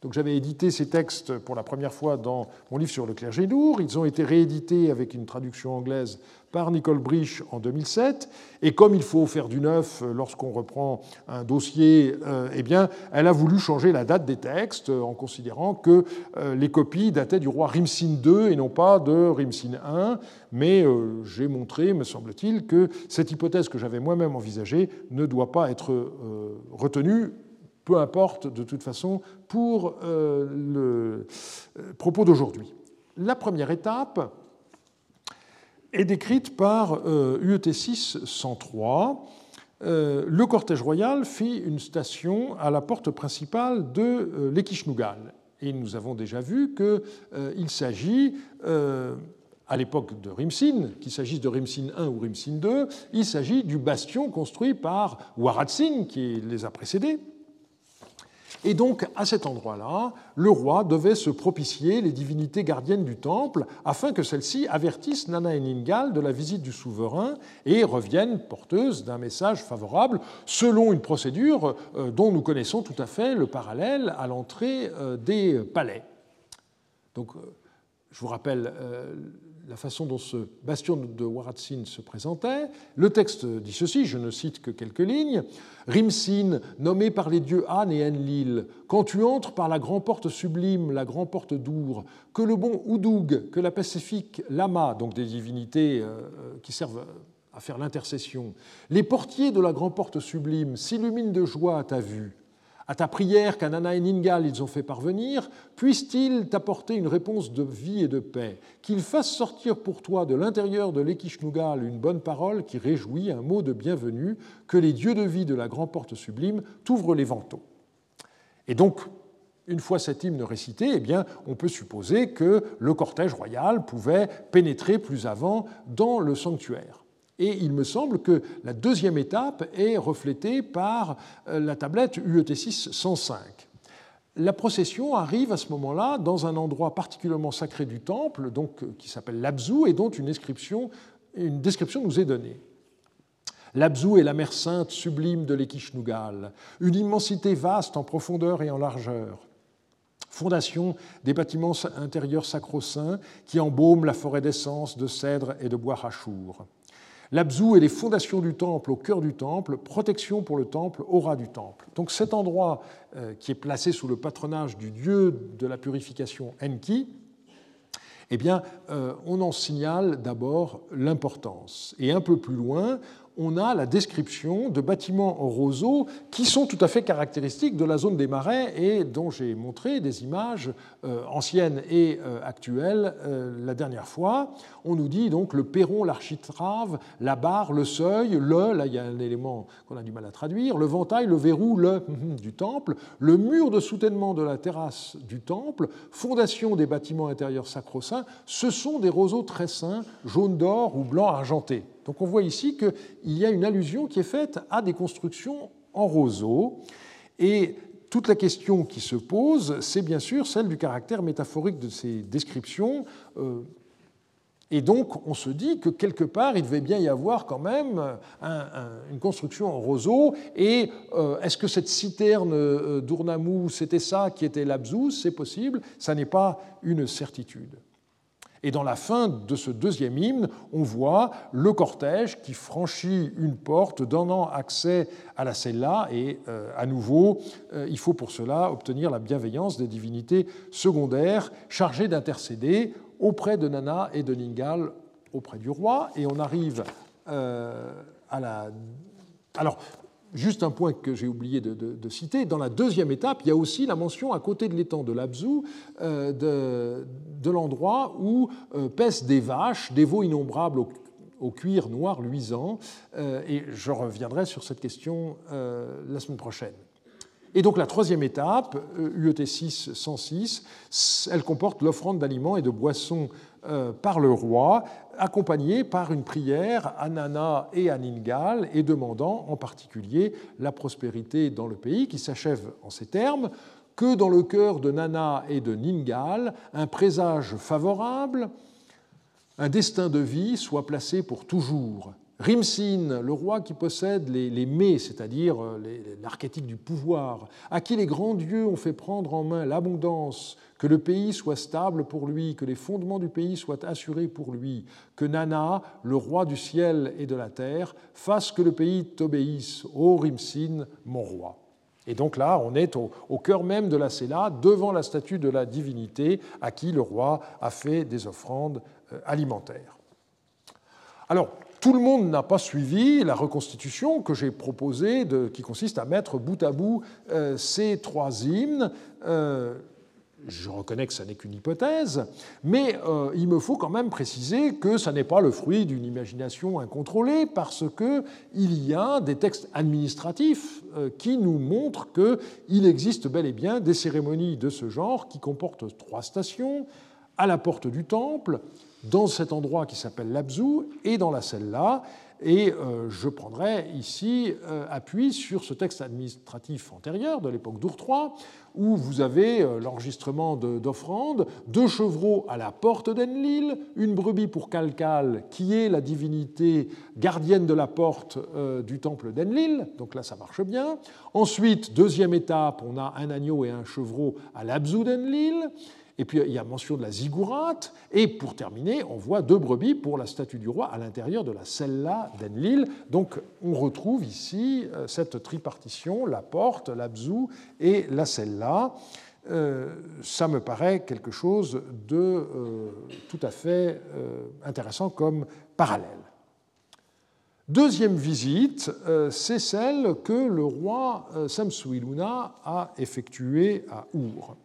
Donc j'avais édité ces textes pour la première fois dans mon livre sur le clergé lourd. Ils ont été réédités avec une traduction anglaise par Nicole Brich en 2007. Et comme il faut faire du neuf lorsqu'on reprend un dossier, euh, eh bien, elle a voulu changer la date des textes en considérant que euh, les copies dataient du roi Rimsin II et non pas de Rimsin I. Mais euh, j'ai montré, me semble-t-il, que cette hypothèse que j'avais moi-même envisagée ne doit pas être retenue peu importe de toute façon pour euh, le euh, propos d'aujourd'hui. La première étape est décrite par UET 6 103. Le cortège royal fit une station à la porte principale de l'Ekishnugal. Et nous avons déjà vu qu'il s'agit à l'époque de Rimsin, qu'il s'agisse de Rimsin I ou Rimsin II, il s'agit du bastion construit par Waratsin, qui les a précédés, et donc, à cet endroit-là, le roi devait se propicier les divinités gardiennes du temple afin que celles-ci avertissent Nana et Ningal de la visite du souverain et reviennent porteuses d'un message favorable selon une procédure euh, dont nous connaissons tout à fait le parallèle à l'entrée euh, des palais. Euh, je vous rappelle la façon dont ce bastion de Waratsin se présentait. Le texte dit ceci, je ne cite que quelques lignes. Rimsin, nommé par les dieux An et Enlil, quand tu entres par la grande porte sublime, la grande porte d'Our, que le bon Oudoug, que la pacifique Lama, donc des divinités euh, qui servent à faire l'intercession, les portiers de la grande porte sublime s'illuminent de joie à ta vue, à ta prière qu'Anana et Ningal ils ont fait parvenir, puisse-t-il t'apporter une réponse de vie et de paix, qu'il fasse sortir pour toi de l'intérieur de l'Ekishnugal une bonne parole qui réjouit, un mot de bienvenue, que les dieux de vie de la grande porte sublime t'ouvrent les vantaux. Et donc, une fois cet hymne récité, eh bien, on peut supposer que le cortège royal pouvait pénétrer plus avant dans le sanctuaire. Et il me semble que la deuxième étape est reflétée par euh, la tablette UET6 105. La procession arrive à ce moment-là dans un endroit particulièrement sacré du temple, donc, euh, qui s'appelle l'Abzou, et dont une description, une description nous est donnée. L'Abzou est la mer sainte sublime de l'Ekishnugal, une immensité vaste en profondeur et en largeur. Fondation des bâtiments intérieurs sacro-saints qui embaument la forêt d'essence, de cèdres et de bois rachour. L'Abzou et les fondations du temple au cœur du temple, protection pour le temple, aura du temple. Donc cet endroit euh, qui est placé sous le patronage du dieu de la purification Enki, eh bien, euh, on en signale d'abord l'importance. Et un peu plus loin, on a la description de bâtiments en roseau qui sont tout à fait caractéristiques de la zone des marais et dont j'ai montré des images euh, anciennes et euh, actuelles euh, la dernière fois. On nous dit donc le perron, l'architrave, la barre, le seuil, le, là il y a un élément qu'on a du mal à traduire, le ventail, le verrou, le du temple, le mur de soutènement de la terrasse du temple, fondation des bâtiments intérieurs sacro-saints, ce sont des roseaux très sains, jaune d'or ou blanc argenté. Donc on voit ici qu'il y a une allusion qui est faite à des constructions en roseau. Et toute la question qui se pose, c'est bien sûr celle du caractère métaphorique de ces descriptions. Euh, et donc, on se dit que quelque part, il devait bien y avoir quand même une construction en roseau. Et euh, est-ce que cette citerne euh, d'Ournamou, c'était ça qui était l'Abzous C'est possible, ça n'est pas une certitude. Et dans la fin de ce deuxième hymne, on voit le cortège qui franchit une porte donnant accès à la cella. Et euh, à nouveau, euh, il faut pour cela obtenir la bienveillance des divinités secondaires chargées d'intercéder auprès de Nana et de Ningal auprès du roi. Et on arrive euh, à la. Alors, Juste un point que j'ai oublié de, citer, dans la deuxième étape, il y a aussi la mention à côté de l'étang de l'Abzou euh, de, l'endroit où euh, pèsent des vaches, des veaux innombrables au, cuir noir luisant, euh, et je reviendrai sur cette question la semaine prochaine. Et donc la troisième étape, UET 6 106, elle comporte l'offrande d'aliments et de boissons par le roi, accompagné par une prière à Nana et à Ningal et demandant en particulier la prospérité dans le pays qui s'achève en ces termes que dans le cœur de Nana et de Ningal, un présage favorable, un destin de vie soit placé pour toujours. Rimsin, le roi qui possède les, mets, c'est-à-dire euh, l'archétype du pouvoir, à qui les grands dieux ont fait prendre en main l'abondance, que le pays soit stable pour lui, que les fondements du pays soient assurés pour lui, que Nana, le roi du ciel et de la terre, fasse que le pays t'obéisse, ô Rimsin, mon roi. Et donc là, on est au, au, cœur même de la Séla, devant la statue de la divinité à qui le roi a fait des offrandes euh, alimentaires. Alors, tout le monde n'a pas suivi la reconstitution que j'ai proposée, qui consiste à mettre bout à bout euh, ces trois hymnes. Euh, je reconnais que ça n'est qu'une hypothèse, mais euh, il me faut quand même préciser que ça n'est pas le fruit d'une imagination incontrôlée, parce qu'il y a des textes administratifs qui nous montrent qu'il existe bel et bien des cérémonies de ce genre qui comportent trois stations à la porte du temple, dans cet endroit qui s'appelle l'Abzou et dans la celle-là. Et euh, je prendrai ici euh, appui sur ce texte administratif antérieur de l'époque d'Our où vous avez euh, l'enregistrement d'offrandes, deux chevreaux à la porte d'Enlil, une brebis pour Kalkal, qui est la divinité gardienne de la porte du temple d'Enlil, donc là ça marche bien. Ensuite, deuxième étape, on a un agneau et un chevreau à l'Abzou d'Enlil. Et puis il y a mention de la zigourate. Et pour terminer, on voit deux brebis pour la statue du roi à l'intérieur de la cella d'Enlil. Donc on retrouve ici euh, cette tripartition, la porte, l'abzou et la cella. Euh, ça me paraît quelque chose de euh, tout à fait intéressant comme parallèle. Deuxième visite, c'est celle que le roi Samsuiluna a effectuée à Our.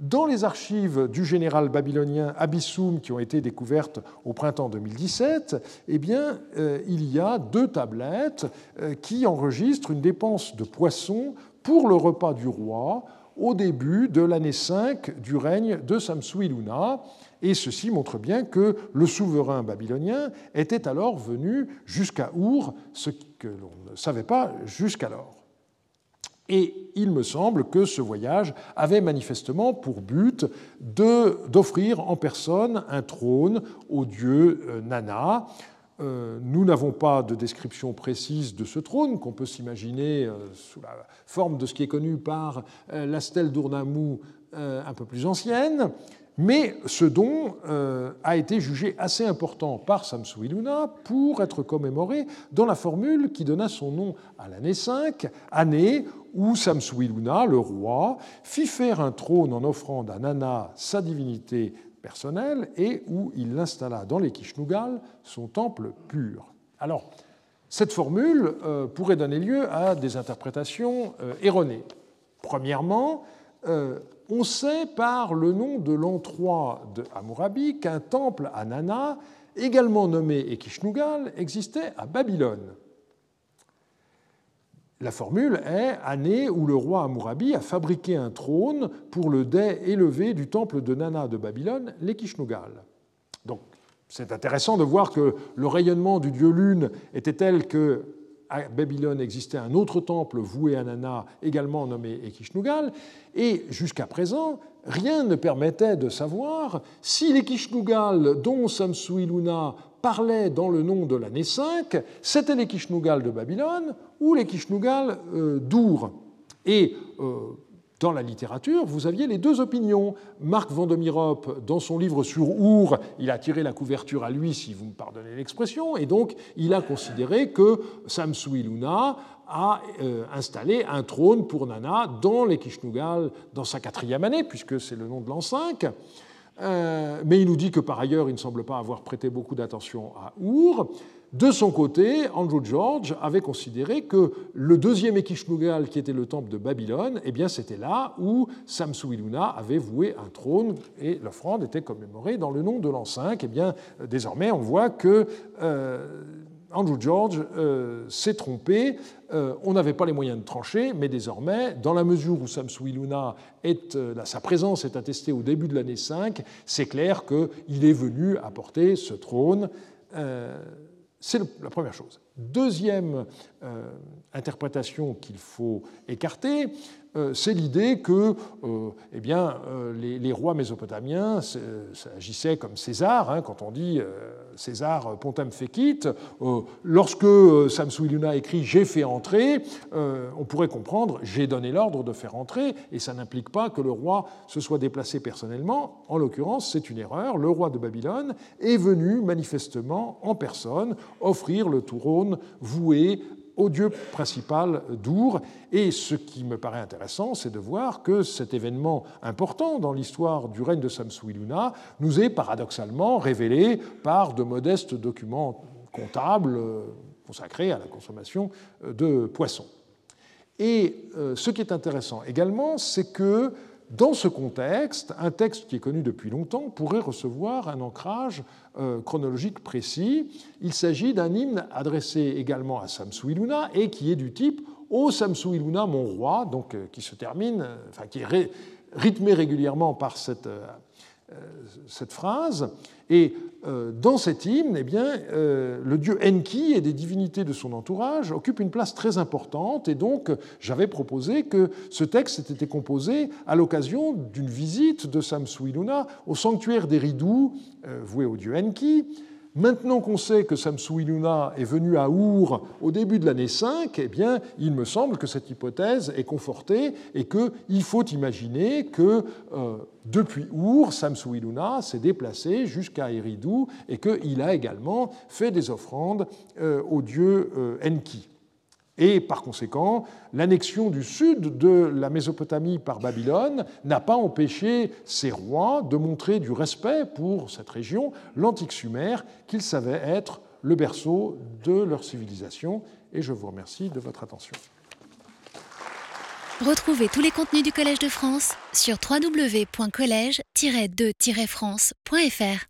Dans les archives du général babylonien Abissoum qui ont été découvertes au printemps 2017, eh euh, il y a deux tablettes euh, qui enregistrent une dépense de poissons pour le repas du roi au début de l'année 5 du règne de Samsuiluna. Et ceci montre bien que le souverain babylonien était alors venu jusqu'à Our, ce que l'on ne savait pas jusqu'alors. Et il me semble que ce voyage avait manifestement pour but d'offrir en personne un trône au dieu euh, Nana. Euh, nous n'avons pas de description précise de ce trône, qu'on peut s'imaginer euh, sous la forme de ce qui est connu par la stèle d'Urnamou un peu plus ancienne. Mais ce don a été jugé assez important par Samsuiluna pour être commémoré dans la formule qui donna son nom à l'année 5, année où Samsuiluna, le roi, fit faire un trône en offrant à Nana sa divinité personnelle et où il installa dans les Kishnugal son temple pur. Alors, Cette formule euh, pourrait donner lieu à des interprétations euh, erronées. Premièrement, on sait par le nom de l'an 3 de Hammurabi qu'un temple à Nana, également nommé Ekishnugal, existait à Babylone. La formule est année où le roi Hammurabi a fabriqué un trône pour le dais élevé du temple de Nana de Babylone, l'Ekishnugal. Donc c'est intéressant de voir que le rayonnement du dieu lune était tel que à Babylone existait un autre temple voué à Nana, également nommé Ekishnugal, et jusqu'à présent, rien ne permettait de savoir si l'Ekishnugal dont Samsuiluna parlait dans le nom de l'année 5, c'était l'Ekishnugal de Babylone ou l'Ekishnugal euh, d'Our. Et euh, dans la littérature, vous aviez les deux opinions. Marc Vandemirop, dans son livre sur Our, il a tiré la couverture à lui, si vous me pardonnez l'expression, et donc il a considéré que Samsuiluna a euh, installé un trône pour Nana dans les Kishnugal dans sa quatrième année, puisque c'est le nom de l'an 5. Euh, mais il nous dit que par ailleurs, il ne semble pas avoir prêté beaucoup d'attention à Our. De son côté, Andrew George avait considéré que le deuxième Ekishnugal, qui était le temple de Babylone, eh bien c'était là où Samsuiluna avait voué un trône et l'offrande était commémorée dans le nom de l'an 5. Eh bien, désormais, on voit que euh, Andrew George euh, s'est trompé. Euh, on n'avait pas les moyens de trancher, mais désormais, dans la mesure où Samsuiluna est, sa présence est attestée au début de l'année 5, c'est clair qu'il est venu apporter ce trône. C'est la première chose. Deuxième euh, interprétation qu'il faut écarter, euh, c'est l'idée que euh, eh euh, les, rois mésopotamiens agissaient comme César, hein, quand on dit César pontem fecit. lorsque Samsuiluna écrit J'ai fait entrer, on pourrait comprendre J'ai donné l'ordre de faire entrer, et ça n'implique pas que le roi se soit déplacé personnellement. En l'occurrence, c'est une erreur. Le roi de Babylone est venu manifestement en personne offrir le trône voué au dieu principal d'Our. Et ce qui me paraît intéressant, c'est de voir que cet événement important dans l'histoire du règne de Samsuiluna nous est paradoxalement révélé par de modestes documents comptables euh, consacrés à la consommation euh, de poissons. Et euh, ce qui est intéressant également, c'est que dans ce contexte, un texte qui est connu depuis longtemps pourrait recevoir un ancrage euh, chronologique précis. Il s'agit d'un hymne adressé également à Samsuiluna et qui est du type Ô Samsuiluna, mon roi, donc euh, qui se termine, euh, enfin qui est rythmé régulièrement par cette cette phrase. Et euh, dans cet hymne, eh bien, euh, le dieu Enki et des divinités de son entourage occupent une place très importante. Et donc, j'avais proposé que ce texte ait été composé à l'occasion d'une visite de Samsuiluna au sanctuaire des Ridou, voué au dieu Enki. Maintenant qu'on sait que Samsuiluna est venu à Our au début de l'année 5, eh bien, il me semble que cette hypothèse est confortée et qu'il faut imaginer que euh, depuis Our, Samsuiluna s'est déplacé jusqu'à Eridu et qu'il a également fait des offrandes euh, au dieu euh, Enki. Et par conséquent, l'annexion du sud de la Mésopotamie par Babylone n'a pas empêché ces rois de montrer du respect pour cette région, l'antique Sumer, qu'ils savaient être le berceau de leur civilisation. Et je vous remercie de votre attention. Retrouvez tous les contenus du Collège de France sur www.colège-2-france.fr.